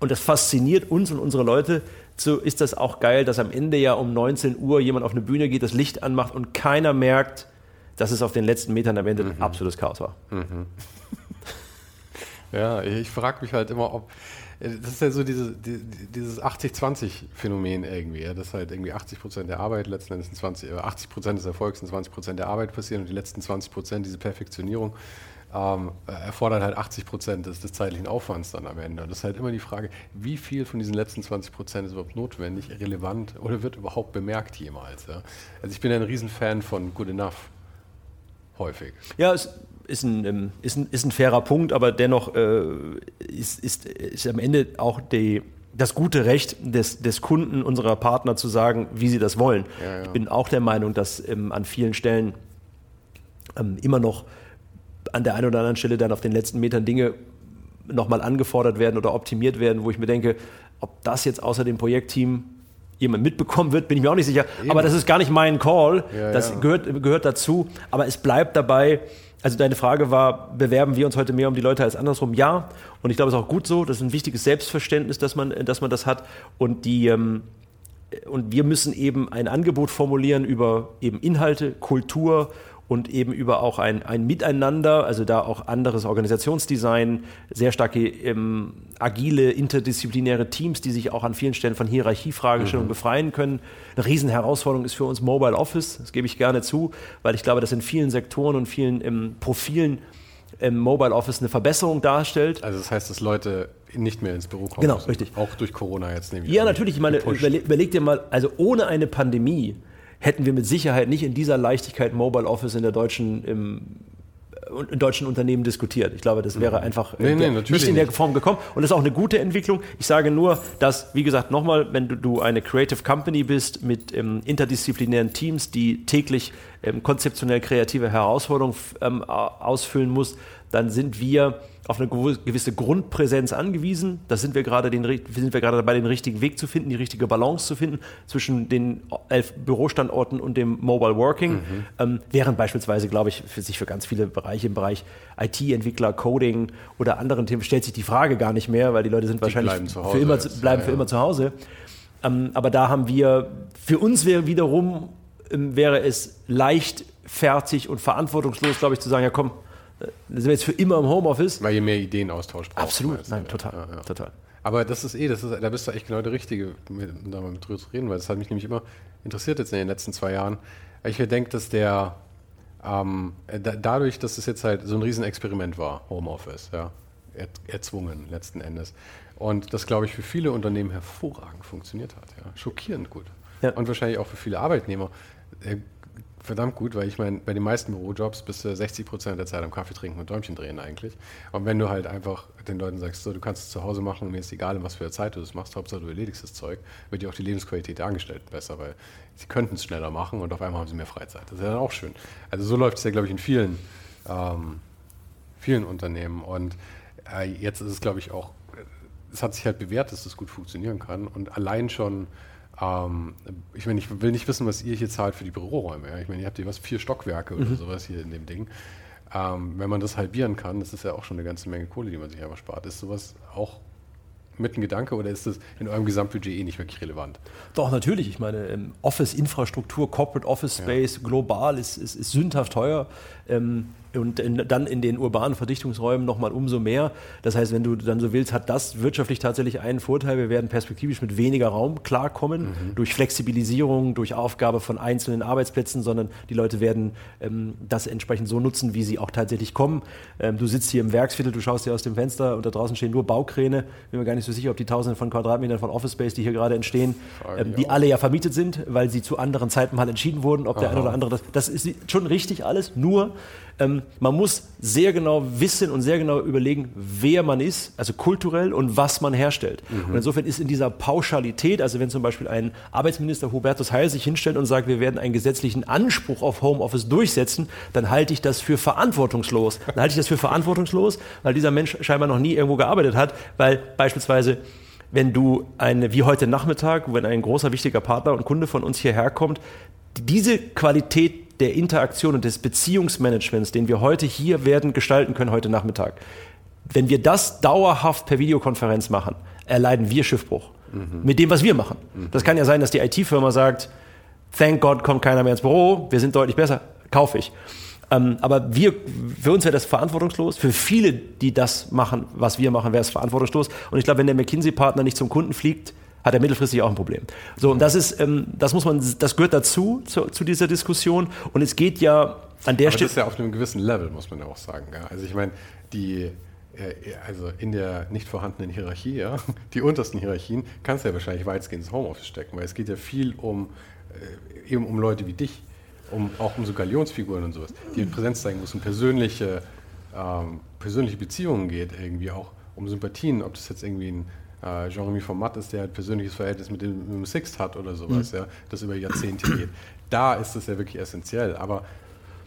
und das fasziniert uns und unsere Leute, so ist das auch geil, dass am Ende ja um 19 Uhr jemand auf eine Bühne geht, das Licht anmacht und keiner merkt, dass es auf den letzten Metern am Ende mhm. absolutes Chaos war. Mhm. Ja, ich frage mich halt immer, ob. Das ist ja so diese, die, dieses 80-20-Phänomen irgendwie, ja, dass halt irgendwie 80 Prozent der Arbeit, letzten Endes 20, 80 äh, Prozent des Erfolgs und 20 Prozent der Arbeit passieren und die letzten 20 Prozent, diese Perfektionierung, ähm, erfordert halt 80 Prozent des, des, zeitlichen Aufwands dann am Ende. Und das ist halt immer die Frage, wie viel von diesen letzten 20 Prozent ist überhaupt notwendig, relevant oder wird überhaupt bemerkt jemals. Ja? Also ich bin ein Riesenfan von Good Enough häufig. Ja, es ist ein, ähm, ist ein, ist ein fairer Punkt, aber dennoch äh, ist, ist, ist am Ende auch die, das gute Recht des, des Kunden, unserer Partner zu sagen, wie sie das wollen. Ja, ja. Ich bin auch der Meinung, dass ähm, an vielen Stellen ähm, immer noch an der einen oder anderen Stelle dann auf den letzten Metern Dinge nochmal angefordert werden oder optimiert werden, wo ich mir denke, ob das jetzt außer dem Projektteam jemand mitbekommen wird, bin ich mir auch nicht sicher. Eben. Aber das ist gar nicht mein Call. Ja, das Gehört, gehört dazu. Aber es bleibt dabei, also deine Frage war, bewerben wir uns heute mehr um die Leute als andersrum? Ja. Und ich glaube, es ist auch gut so. Das ist ein wichtiges Selbstverständnis, dass man, dass man das hat. Und die, ähm, und wir müssen eben ein Angebot formulieren über eben Inhalte, Kultur und eben über auch ein, ein Miteinander, also da auch anderes Organisationsdesign, sehr starke ähm, agile, interdisziplinäre Teams, die sich auch an vielen Stellen von Hierarchiefragestellungen mhm. befreien können. Eine Riesenherausforderung ist für uns Mobile Office, das gebe ich gerne zu, weil ich glaube, dass in vielen Sektoren und vielen ähm, Profilen im Mobile Office eine Verbesserung darstellt. Also das heißt, dass Leute nicht mehr ins Büro kommen. Genau, müssen. richtig. Auch durch Corona jetzt nehme ich Ja, natürlich. Ich meine, überleg, überleg dir mal, also ohne eine Pandemie hätten wir mit Sicherheit nicht in dieser Leichtigkeit Mobile Office in der deutschen im, in deutschen Unternehmen diskutiert. Ich glaube, das wäre mhm. einfach nee, nee, nicht in der Form gekommen. Und das ist auch eine gute Entwicklung. Ich sage nur, dass, wie gesagt, nochmal, wenn du, du, eine Creative Company bist mit ähm, interdisziplinären Teams, die täglich ähm, konzeptionell kreative Herausforderungen ähm, ausfüllen muss, dann sind wir auf eine gewisse Grundpräsenz angewiesen. Da sind wir gerade den, sind wir gerade dabei, den richtigen Weg zu finden, die richtige Balance zu finden zwischen den elf Bürostandorten und dem Mobile Working. Mhm. Ähm, während beispielsweise, glaube ich, für sich für ganz viele Bereiche im Bereich IT-Entwickler, Coding oder anderen Themen stellt sich die Frage gar nicht mehr, weil die Leute sind die wahrscheinlich für immer, jetzt. bleiben ja, für ja. immer zu Hause. Ähm, aber da haben wir, für uns wäre wiederum, ähm, wäre es leichtfertig und verantwortungslos, glaube ich, zu sagen, ja komm, sind wir jetzt für immer im Homeoffice. Weil ihr mehr Ideenaustausch braucht. Absolut, nein, total, ja, ja. total. Aber das ist eh, das ist, da bist du echt genau der Richtige, da mal mit drüber zu reden, weil das hat mich nämlich immer interessiert jetzt in den letzten zwei Jahren. Ich denke, dass der, ähm, da, dadurch, dass es jetzt halt so ein Riesenexperiment war, Homeoffice, ja, er, erzwungen letzten Endes. Und das, glaube ich, für viele Unternehmen hervorragend funktioniert hat. Ja. Schockierend gut. Ja. Und wahrscheinlich auch für viele Arbeitnehmer. Äh, verdammt gut, weil ich meine, bei den meisten Bürojobs bist du 60 Prozent der Zeit am Kaffee trinken und Däumchen drehen eigentlich. Und wenn du halt einfach den Leuten sagst, so, du kannst es zu Hause machen, mir ist egal, in was für eine Zeit du das machst, Hauptsache du erledigst das Zeug, wird dir auch die Lebensqualität der Angestellten besser, weil sie könnten es schneller machen und auf einmal haben sie mehr Freizeit. Das ist ja dann auch schön. Also so läuft es ja, glaube ich, in vielen, ähm, vielen Unternehmen. Und äh, jetzt ist es, glaube ich, auch, es hat sich halt bewährt, dass das gut funktionieren kann. Und allein schon ähm, ich meine, ich will nicht wissen, was ihr hier zahlt für die Büroräume. Ja? Ich meine, ihr habt hier was, vier Stockwerke oder mhm. sowas hier in dem Ding. Ähm, wenn man das halbieren kann, das ist ja auch schon eine ganze Menge Kohle, die man sich einfach spart. Ist sowas auch mit ein Gedanke oder ist das in eurem Gesamtbudget eh nicht wirklich relevant? Doch, natürlich. Ich meine, ähm, Office-Infrastruktur, Corporate Office Space, ja. global ist, ist, ist sündhaft teuer. Ähm, und in, dann in den urbanen Verdichtungsräumen nochmal umso mehr. Das heißt, wenn du dann so willst, hat das wirtschaftlich tatsächlich einen Vorteil. Wir werden perspektivisch mit weniger Raum klarkommen, mhm. durch Flexibilisierung, durch Aufgabe von einzelnen Arbeitsplätzen, sondern die Leute werden ähm, das entsprechend so nutzen, wie sie auch tatsächlich kommen. Ähm, du sitzt hier im Werksviertel, du schaust dir aus dem Fenster und da draußen stehen nur Baukräne. Bin mir gar nicht so sicher, ob die Tausende von Quadratmetern von Office Space, die hier gerade entstehen, ähm, die alle ja vermietet sind, weil sie zu anderen Zeiten mal entschieden wurden, ob Aha. der eine oder andere das. Das ist schon richtig alles, nur ähm, man muss sehr genau wissen und sehr genau überlegen, wer man ist, also kulturell und was man herstellt. Mhm. Und insofern ist in dieser Pauschalität, also wenn zum Beispiel ein Arbeitsminister Hubertus Heil sich hinstellt und sagt, wir werden einen gesetzlichen Anspruch auf Homeoffice durchsetzen, dann halte ich das für verantwortungslos. Dann halte ich das für verantwortungslos, weil dieser Mensch scheinbar noch nie irgendwo gearbeitet hat, weil beispielsweise wenn du eine, wie heute Nachmittag, wenn ein großer wichtiger Partner und Kunde von uns hierher kommt, diese Qualität der Interaktion und des Beziehungsmanagements, den wir heute hier werden gestalten können, heute Nachmittag, wenn wir das dauerhaft per Videokonferenz machen, erleiden wir Schiffbruch. Mhm. Mit dem, was wir machen. Mhm. Das kann ja sein, dass die IT-Firma sagt, thank God kommt keiner mehr ins Büro, wir sind deutlich besser, kaufe ich. Ähm, aber wir, für uns wäre das verantwortungslos. Für viele, die das machen, was wir machen, wäre es verantwortungslos. Und ich glaube, wenn der McKinsey-Partner nicht zum Kunden fliegt, hat er mittelfristig auch ein Problem. So, und das ist, ähm, das muss man, das gehört dazu, zu, zu dieser Diskussion. Und es geht ja an der Stelle. Das ist ja auf einem gewissen Level, muss man ja auch sagen. Ja? Also ich meine, die, äh, also in der nicht vorhandenen Hierarchie, ja, die untersten Hierarchien, kannst du ja wahrscheinlich weitgehend ins Homeoffice stecken, weil es geht ja viel um, äh, eben um Leute wie dich, um, auch um so Galionsfiguren und sowas, die Präsenz zeigen müssen, persönliche, ähm, persönliche Beziehungen geht, irgendwie auch um Sympathien, ob das jetzt irgendwie ein äh, Jean-Remy Format ist, der ein persönliches Verhältnis mit dem, mit dem Sixt hat oder sowas, mhm. ja, das über Jahrzehnte geht. Da ist es ja wirklich essentiell. Aber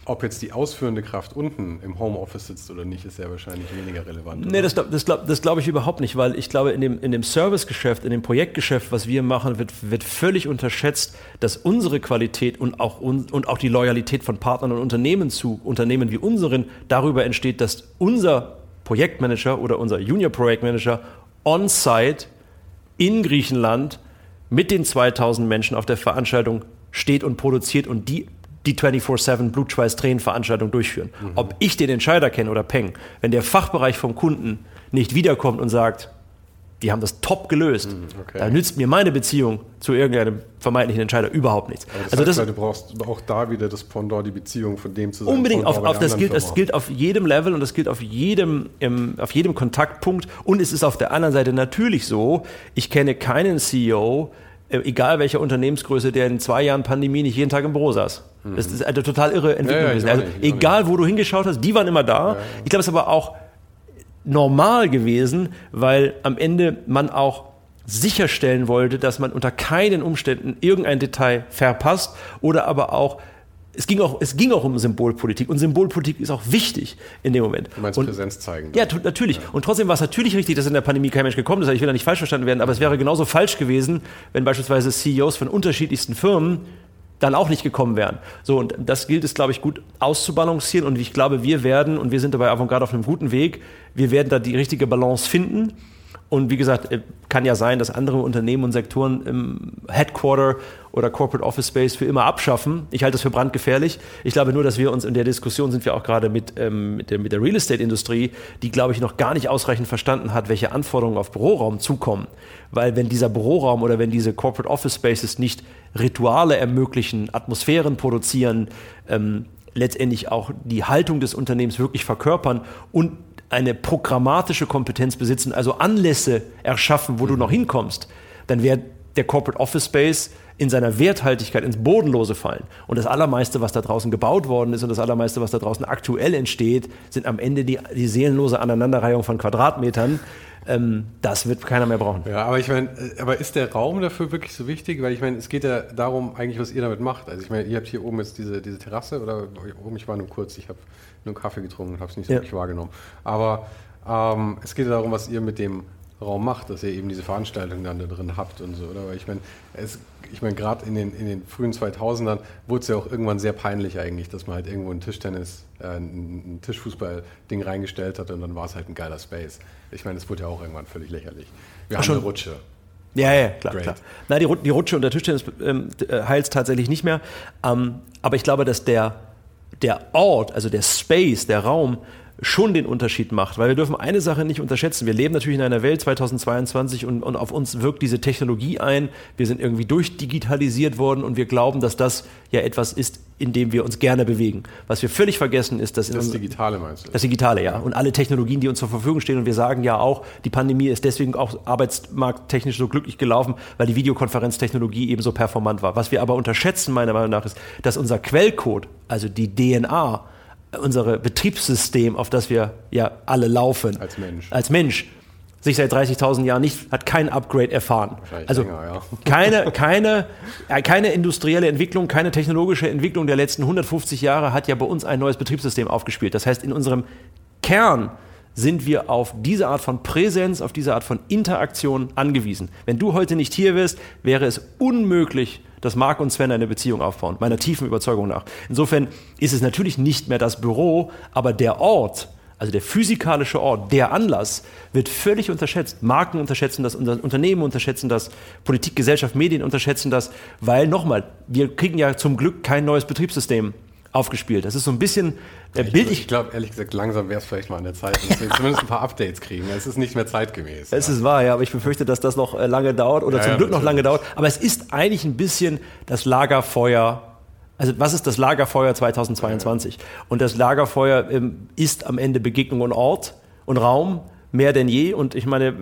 ob jetzt die ausführende Kraft unten im Homeoffice sitzt oder nicht, ist ja wahrscheinlich weniger relevant. Oder? Nee, das, das glaube glaub ich überhaupt nicht, weil ich glaube, in dem, in dem Servicegeschäft, in dem Projektgeschäft, was wir machen, wird, wird völlig unterschätzt, dass unsere Qualität und auch, un, und auch die Loyalität von Partnern und Unternehmen zu Unternehmen wie unseren darüber entsteht, dass unser Projektmanager oder unser Junior Projektmanager on-site in Griechenland mit den 2000 Menschen auf der Veranstaltung steht und produziert und die die 24-7 Blutschweiß-Tränen-Veranstaltung durchführen. Mhm. Ob ich den Entscheider kenne oder Peng, wenn der Fachbereich vom Kunden nicht wiederkommt und sagt, die haben das top gelöst. Hm, okay. Da nützt mir meine Beziehung zu irgendeinem vermeintlichen Entscheider überhaupt nichts. Das also heißt, das, du brauchst auch da wieder das Pendant, die Beziehung von dem zu sein. Unbedingt, auf, auf das, gilt, das gilt auf jedem Level und das gilt auf jedem, im, auf jedem Kontaktpunkt. Und es ist auf der anderen Seite natürlich so, ich kenne keinen CEO, äh, egal welcher Unternehmensgröße, der in zwei Jahren Pandemie nicht jeden Tag im Büro saß. Mhm. Das ist eine total irre Entwicklung ja, ja, gewesen. Also, egal, wo du hingeschaut hast, die waren immer da. Ja, ich glaube, es ist aber auch normal gewesen, weil am Ende man auch sicherstellen wollte, dass man unter keinen Umständen irgendein Detail verpasst oder aber auch es ging, auch, es ging auch um Symbolpolitik und Symbolpolitik ist auch wichtig in dem Moment. Du meinst und, Präsenz zeigen? Ja, natürlich. Ja. Und trotzdem war es natürlich richtig, dass in der Pandemie kein Mensch gekommen ist. Ich will da nicht falsch verstanden werden, aber es wäre genauso falsch gewesen, wenn beispielsweise CEOs von unterschiedlichsten Firmen dann auch nicht gekommen wären. So, und das gilt es, glaube ich, gut auszubalancieren. Und ich glaube, wir werden, und wir sind dabei Avantgarde auf einem guten Weg, wir werden da die richtige Balance finden. Und wie gesagt, äh, kann ja sein, dass andere Unternehmen und Sektoren im Headquarter oder Corporate Office Space für immer abschaffen. Ich halte das für brandgefährlich. Ich glaube nur, dass wir uns in der Diskussion sind wir auch gerade mit, ähm, mit, der, mit der Real Estate Industrie, die, glaube ich, noch gar nicht ausreichend verstanden hat, welche Anforderungen auf Büroraum zukommen. Weil wenn dieser Büroraum oder wenn diese Corporate Office Spaces nicht Rituale ermöglichen, Atmosphären produzieren, ähm, letztendlich auch die Haltung des Unternehmens wirklich verkörpern und eine programmatische Kompetenz besitzen, also Anlässe erschaffen, wo mhm. du noch hinkommst, dann wäre der Corporate Office Space in seiner Werthaltigkeit ins Bodenlose fallen. Und das Allermeiste, was da draußen gebaut worden ist und das Allermeiste, was da draußen aktuell entsteht, sind am Ende die, die seelenlose Aneinanderreihung von Quadratmetern. Ähm, das wird keiner mehr brauchen. Ja, aber ich meine, äh, aber ist der Raum dafür wirklich so wichtig? Weil ich meine, es geht ja darum, eigentlich, was ihr damit macht. Also ich meine, ihr habt hier oben jetzt diese, diese Terrasse oder oben, ich war nur kurz, ich habe nur Kaffee getrunken und habe es nicht so ja. wirklich wahrgenommen. Aber ähm, es geht ja darum, was ihr mit dem Raum macht, dass ihr eben diese Veranstaltungen dann da drin habt und so, oder? Weil ich meine, ich meine, gerade in den, in den frühen 2000ern wurde es ja auch irgendwann sehr peinlich eigentlich, dass man halt irgendwo ein Tischtennis, äh, ein Tischfußball-Ding reingestellt hat und dann war es halt ein geiler Space. Ich meine, es wurde ja auch irgendwann völlig lächerlich. Wir Ach, haben schon. eine Rutsche. Ja, ja, klar. klar. Na, die, die Rutsche und der Tischtennis ähm, äh, heilt tatsächlich nicht mehr. Ähm, aber ich glaube, dass der, der Ort, also der Space, der Raum, schon den Unterschied macht. Weil wir dürfen eine Sache nicht unterschätzen. Wir leben natürlich in einer Welt 2022 und, und auf uns wirkt diese Technologie ein. Wir sind irgendwie durchdigitalisiert worden und wir glauben, dass das ja etwas ist, in dem wir uns gerne bewegen. Was wir völlig vergessen ist, dass... Das Digitale meinst du? Das Digitale, ja. Und alle Technologien, die uns zur Verfügung stehen. Und wir sagen ja auch, die Pandemie ist deswegen auch arbeitsmarkttechnisch so glücklich gelaufen, weil die Videokonferenztechnologie eben so performant war. Was wir aber unterschätzen, meiner Meinung nach, ist, dass unser Quellcode, also die DNA, unser Betriebssystem, auf das wir ja alle laufen. Als Mensch. Als Mensch. Sich seit 30.000 Jahren nicht, hat kein Upgrade erfahren. Also länger, ja. (laughs) keine, keine, äh, keine industrielle Entwicklung, keine technologische Entwicklung der letzten 150 Jahre hat ja bei uns ein neues Betriebssystem aufgespielt. Das heißt, in unserem Kern sind wir auf diese Art von Präsenz, auf diese Art von Interaktion angewiesen. Wenn du heute nicht hier wärst, wäre es unmöglich, dass Marc und Sven eine Beziehung aufbauen, meiner tiefen Überzeugung nach. Insofern ist es natürlich nicht mehr das Büro, aber der Ort, also der physikalische Ort, der Anlass, wird völlig unterschätzt. Marken unterschätzen das, Unternehmen unterschätzen das, Politik, Gesellschaft, Medien unterschätzen das, weil nochmal, wir kriegen ja zum Glück kein neues Betriebssystem aufgespielt. Das ist so ein bisschen äh, ja, bildlich. Ich glaube, ehrlich gesagt, langsam wäre es vielleicht mal an der Zeit, dass wir zumindest ein paar Updates kriegen. Es ist nicht mehr zeitgemäß. Es ja. ist wahr, ja, aber ich befürchte, dass das noch äh, lange dauert oder ja, zum Glück noch lange dauert. Aber es ist eigentlich ein bisschen das Lagerfeuer. Also was ist das Lagerfeuer 2022? Und das Lagerfeuer ähm, ist am Ende Begegnung und Ort und Raum mehr denn je. Und ich meine,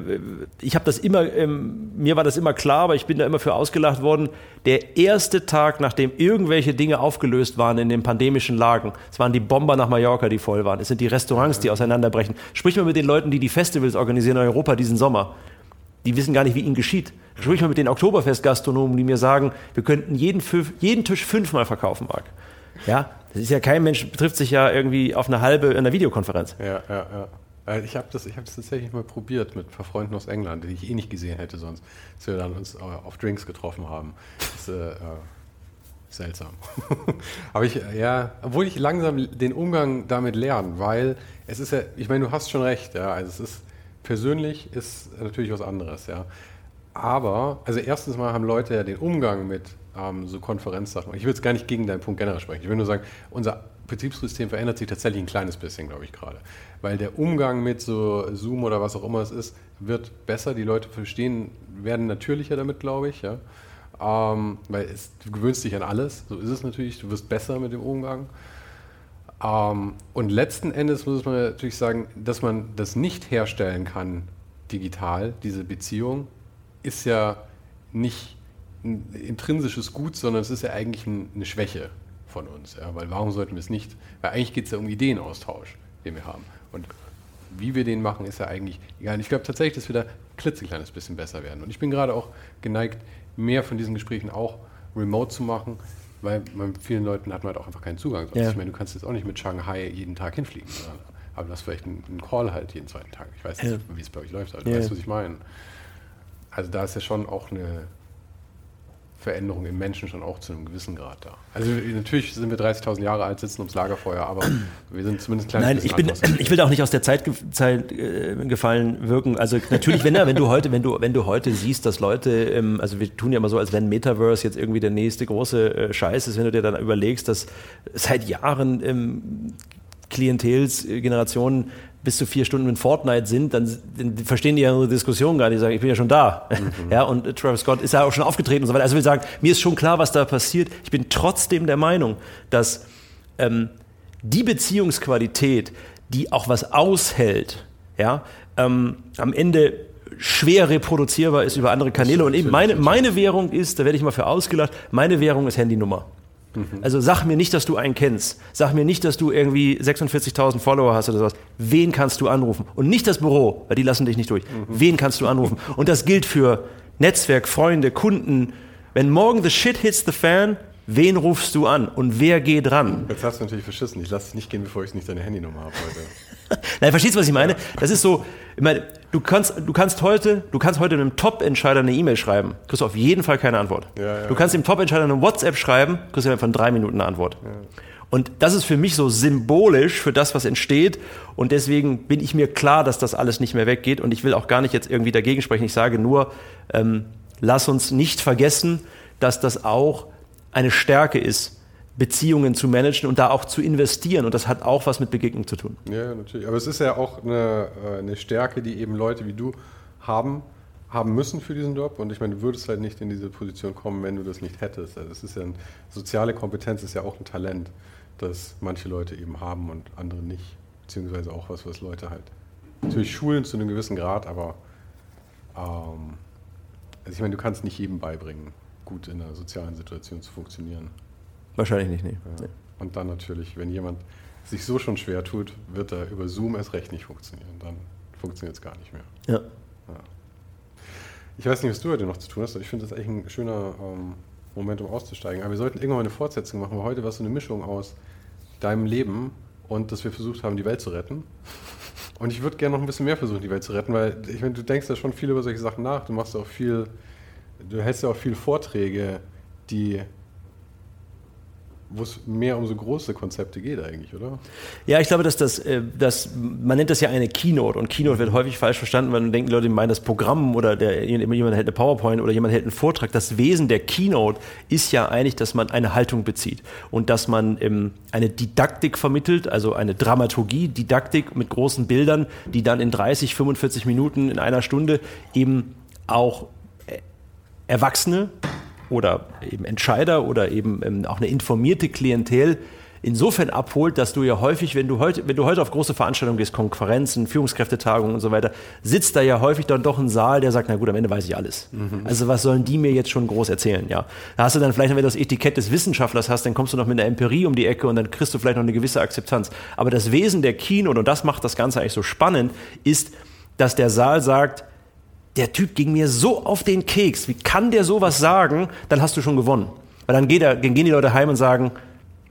ich habe das immer, ähm, mir war das immer klar, aber ich bin da immer für ausgelacht worden. Der erste Tag, nachdem irgendwelche Dinge aufgelöst waren in den pandemischen Lagen, es waren die Bomber nach Mallorca, die voll waren. Es sind die Restaurants, die auseinanderbrechen. Sprich mal mit den Leuten, die die Festivals organisieren in Europa diesen Sommer. Die wissen gar nicht, wie ihnen geschieht. Sprich mal mit den Oktoberfest-Gastronomen, die mir sagen, wir könnten jeden, jeden Tisch fünfmal verkaufen, Marc. Ja, das ist ja kein Mensch, trifft sich ja irgendwie auf eine halbe in einer Videokonferenz. Ja, ja, ja. Äh, ich habe das, hab das tatsächlich mal probiert mit ein paar Freunden aus England, die ich eh nicht gesehen hätte sonst, dass wir dann uns auf Drinks getroffen haben. Das äh, äh seltsam. (laughs) Aber ich, ja, obwohl ich langsam den Umgang damit lerne, weil es ist ja, ich meine, du hast schon recht, ja, also es ist, persönlich ist natürlich was anderes, ja. Aber, also erstens mal haben Leute ja den Umgang mit ähm, so Konferenzsachen. Ich will jetzt gar nicht gegen deinen Punkt generell sprechen. Ich will nur sagen, unser Betriebssystem verändert sich tatsächlich ein kleines bisschen, glaube ich, gerade. Weil der Umgang mit so Zoom oder was auch immer es ist, wird besser. Die Leute verstehen, werden natürlicher damit, glaube ich. Ja? Ähm, weil es, du gewöhnst dich an alles. So ist es natürlich. Du wirst besser mit dem Umgang. Ähm, und letzten Endes muss man natürlich sagen, dass man das nicht herstellen kann digital, diese Beziehung, ist ja nicht ein intrinsisches Gut, sondern es ist ja eigentlich eine Schwäche von uns. Ja? Weil warum sollten wir es nicht? Weil eigentlich geht es ja um Ideenaustausch, den wir haben. Und wie wir den machen, ist ja eigentlich egal. Ich glaube tatsächlich, dass wir da ein klitzekleines bisschen besser werden. Und ich bin gerade auch geneigt, mehr von diesen Gesprächen auch remote zu machen, weil bei vielen Leuten hat man halt auch einfach keinen Zugang. Ja. Ich meine, du kannst jetzt auch nicht mit Shanghai jeden Tag hinfliegen, aber du hast vielleicht einen, einen Call halt jeden zweiten Tag. Ich weiß nicht, ja. wie es bei euch läuft, aber du ja. weißt, was ich meine. Also da ist ja schon auch eine, Veränderung im Menschen schon auch zu einem gewissen Grad da. Also natürlich sind wir 30.000 Jahre alt, sitzen ums Lagerfeuer, aber wir sind zumindest klein. Nein, ich, bin, ich will auch nicht aus der Zeit, Zeit äh, gefallen wirken. Also natürlich, wenn, wenn du heute, wenn du, wenn du heute siehst, dass Leute, ähm, also wir tun ja immer so, als wenn Metaverse jetzt irgendwie der nächste große äh, Scheiß ist, wenn du dir dann überlegst, dass seit Jahren ähm, Klientels, äh, Generationen bis zu vier Stunden in Fortnite sind, dann, dann verstehen die ja unsere Diskussion gar nicht, die sagen, ich bin ja schon da. Mhm. (laughs) Ja, und Travis Scott ist ja auch schon aufgetreten und so weiter. Also ich will sagen, mir ist schon klar, was da passiert. Ich bin trotzdem der Meinung, dass ähm, die Beziehungsqualität, die auch was aushält, ja, ähm, am Ende schwer reproduzierbar ist über andere Kanäle. Und eben meine, meine Währung ist, da werde ich mal für ausgelacht, meine Währung ist Handynummer. Mhm. Also sag mir nicht, dass du einen kennst. Sag mir nicht, dass du irgendwie 46.000 Follower hast oder sowas. Wen kannst du anrufen? Und nicht das Büro, weil die lassen dich nicht durch. Mhm. Wen kannst du anrufen? Und das gilt für Netzwerk, Freunde, Kunden. Wenn morgen the shit hits the fan, wen rufst du an und wer geht ran? Jetzt hast du natürlich verschissen. Ich lasse es nicht gehen, bevor ich nicht deine Handynummer habe heute. (laughs) Nein, verstehst du, was ich meine? Das ist so, ich meine, du kannst, du kannst heute, du kannst heute einem Top-Entscheider eine E-Mail schreiben, kriegst du auf jeden Fall keine Antwort. Ja, ja, du kannst dem Top-Entscheider eine WhatsApp schreiben, kriegst du von drei Minuten eine Antwort. Und das ist für mich so symbolisch für das, was entsteht. Und deswegen bin ich mir klar, dass das alles nicht mehr weggeht. Und ich will auch gar nicht jetzt irgendwie dagegen sprechen. Ich sage nur, ähm, lass uns nicht vergessen, dass das auch eine Stärke ist, Beziehungen zu managen und da auch zu investieren. Und das hat auch was mit Begegnung zu tun. Ja, natürlich. Aber es ist ja auch eine, äh, eine Stärke, die eben Leute wie du haben, haben müssen für diesen Job. Und ich meine, du würdest halt nicht in diese Position kommen, wenn du das nicht hättest. Also es ist ja eine soziale Kompetenz ist ja auch ein Talent, das manche Leute eben haben und andere nicht. Beziehungsweise auch was, was Leute halt natürlich schulen zu einem gewissen Grad, aber ähm, also ich meine, du kannst nicht jedem beibringen, gut in einer sozialen Situation zu funktionieren. Wahrscheinlich nicht, nee. Ja. Und dann natürlich, wenn jemand sich so schon schwer tut, wird er über Zoom erst recht nicht funktionieren. Dann funktioniert es gar nicht mehr. Ja. ja. Ich weiß nicht, was du heute noch zu tun hast, ich finde das echt ein schöner ähm, Moment, um auszusteigen. Aber wir sollten irgendwann eine Fortsetzung machen, weil heute war es so eine Mischung aus deinem Leben und dass wir versucht haben, die Welt zu retten. Und ich würde gerne noch ein bisschen mehr versuchen, die Welt zu retten, weil ich meine, du denkst ja schon viel über solche Sachen nach. Du machst auch viel, du hältst ja auch viele Vorträge, die wo es mehr um so große Konzepte geht eigentlich, oder? Ja, ich glaube, dass das, äh, das, man nennt das ja eine Keynote und Keynote wird häufig falsch verstanden, weil dann denken Leute, die meinen das Programm oder der, jemand hält eine PowerPoint oder jemand hält einen Vortrag. Das Wesen der Keynote ist ja eigentlich, dass man eine Haltung bezieht und dass man ähm, eine Didaktik vermittelt, also eine Dramaturgie, Didaktik mit großen Bildern, die dann in 30, 45 Minuten, in einer Stunde eben auch äh, Erwachsene oder eben Entscheider oder eben ähm, auch eine informierte Klientel insofern abholt, dass du ja häufig, wenn du heute, wenn du heute auf große Veranstaltungen gehst, Konferenzen, Führungskräftetagungen und so weiter, sitzt da ja häufig dann doch ein Saal, der sagt, na gut, am Ende weiß ich alles. Mhm. Also was sollen die mir jetzt schon groß erzählen, ja? Da hast du dann vielleicht, wenn du das Etikett des Wissenschaftlers hast, dann kommst du noch mit einer Empirie um die Ecke und dann kriegst du vielleicht noch eine gewisse Akzeptanz. Aber das Wesen der Keynote, und das macht das Ganze eigentlich so spannend, ist, dass der Saal sagt, der Typ ging mir so auf den Keks, wie kann der sowas sagen, dann hast du schon gewonnen. Weil dann, er, gehen die Leute heim und sagen,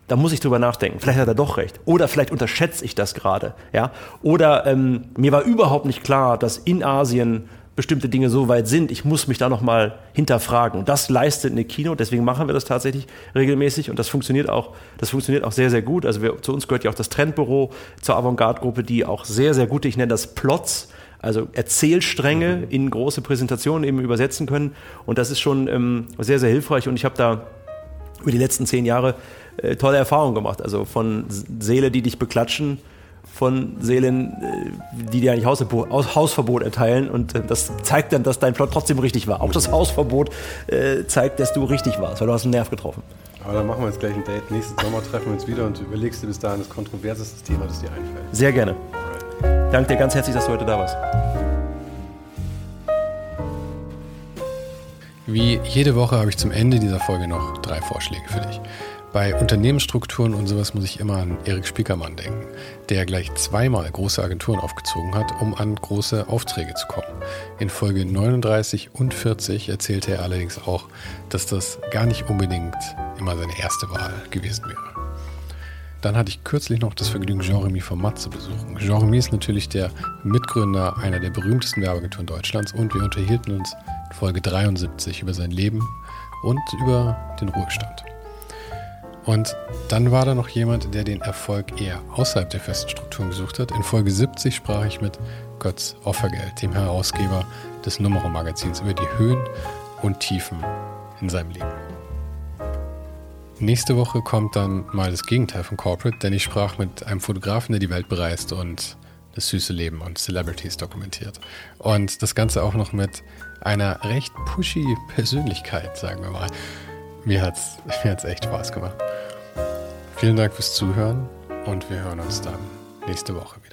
da muss ich drüber nachdenken. Vielleicht hat er doch recht. Oder vielleicht unterschätze ich das gerade. Ja? Oder ähm, mir war überhaupt nicht klar, dass in Asien bestimmte Dinge so weit sind. Ich muss mich da nochmal hinterfragen. Das leistet eine Kino, deswegen machen wir das tatsächlich regelmäßig und das funktioniert auch, das funktioniert auch sehr, sehr gut. Also wir, zu uns gehört ja auch das Trendbüro zur Avantgarde-Gruppe, die auch sehr, sehr gut, ich nenne das Plots, also Erzählstränge mhm. in große Präsentationen eben übersetzen können. Und das ist schon ähm, sehr, sehr hilfreich. Und ich habe da über die letzten zehn Jahre äh, tolle Erfahrungen gemacht. Also von Seele, die dich beklatschen, von Seelen, äh, die dir eigentlich Hausverbot, Hausverbot erteilen. Und äh, das zeigt dann, dass dein Plot trotzdem richtig war. Auch das Hausverbot äh, zeigt, dass du richtig warst, weil du hast einen Nerv getroffen. Aber dann machen wir jetzt gleich ein Date. Nächsten Sommer treffen wir uns wieder und überlegst dir bis dahin das kontroverseste Thema, das dir einfällt. Sehr gerne. Danke dir ganz herzlich, dass du heute da warst. Wie jede Woche habe ich zum Ende dieser Folge noch drei Vorschläge für dich. Bei Unternehmensstrukturen und sowas muss ich immer an Erik Spiekermann denken, der gleich zweimal große Agenturen aufgezogen hat, um an große Aufträge zu kommen. In Folge 39 und 40 erzählte er allerdings auch, dass das gar nicht unbedingt immer seine erste Wahl gewesen wäre. Dann hatte ich kürzlich noch das Vergnügen, Jean-Remy von Matt zu besuchen. Jean-Remy ist natürlich der Mitgründer einer der berühmtesten Werbeagenturen Deutschlands und wir unterhielten uns in Folge 73 über sein Leben und über den Ruhestand. Und dann war da noch jemand, der den Erfolg eher außerhalb der festen Strukturen gesucht hat. In Folge 70 sprach ich mit Götz Offergeld, dem Herausgeber des Numero-Magazins, über die Höhen und Tiefen in seinem Leben. Nächste Woche kommt dann mal das Gegenteil von Corporate, denn ich sprach mit einem Fotografen, der die Welt bereist und das süße Leben und Celebrities dokumentiert. Und das Ganze auch noch mit einer recht pushy Persönlichkeit, sagen wir mal. Mir hat es (laughs) mir hat's echt Spaß gemacht. Vielen Dank fürs Zuhören und wir hören uns dann nächste Woche wieder.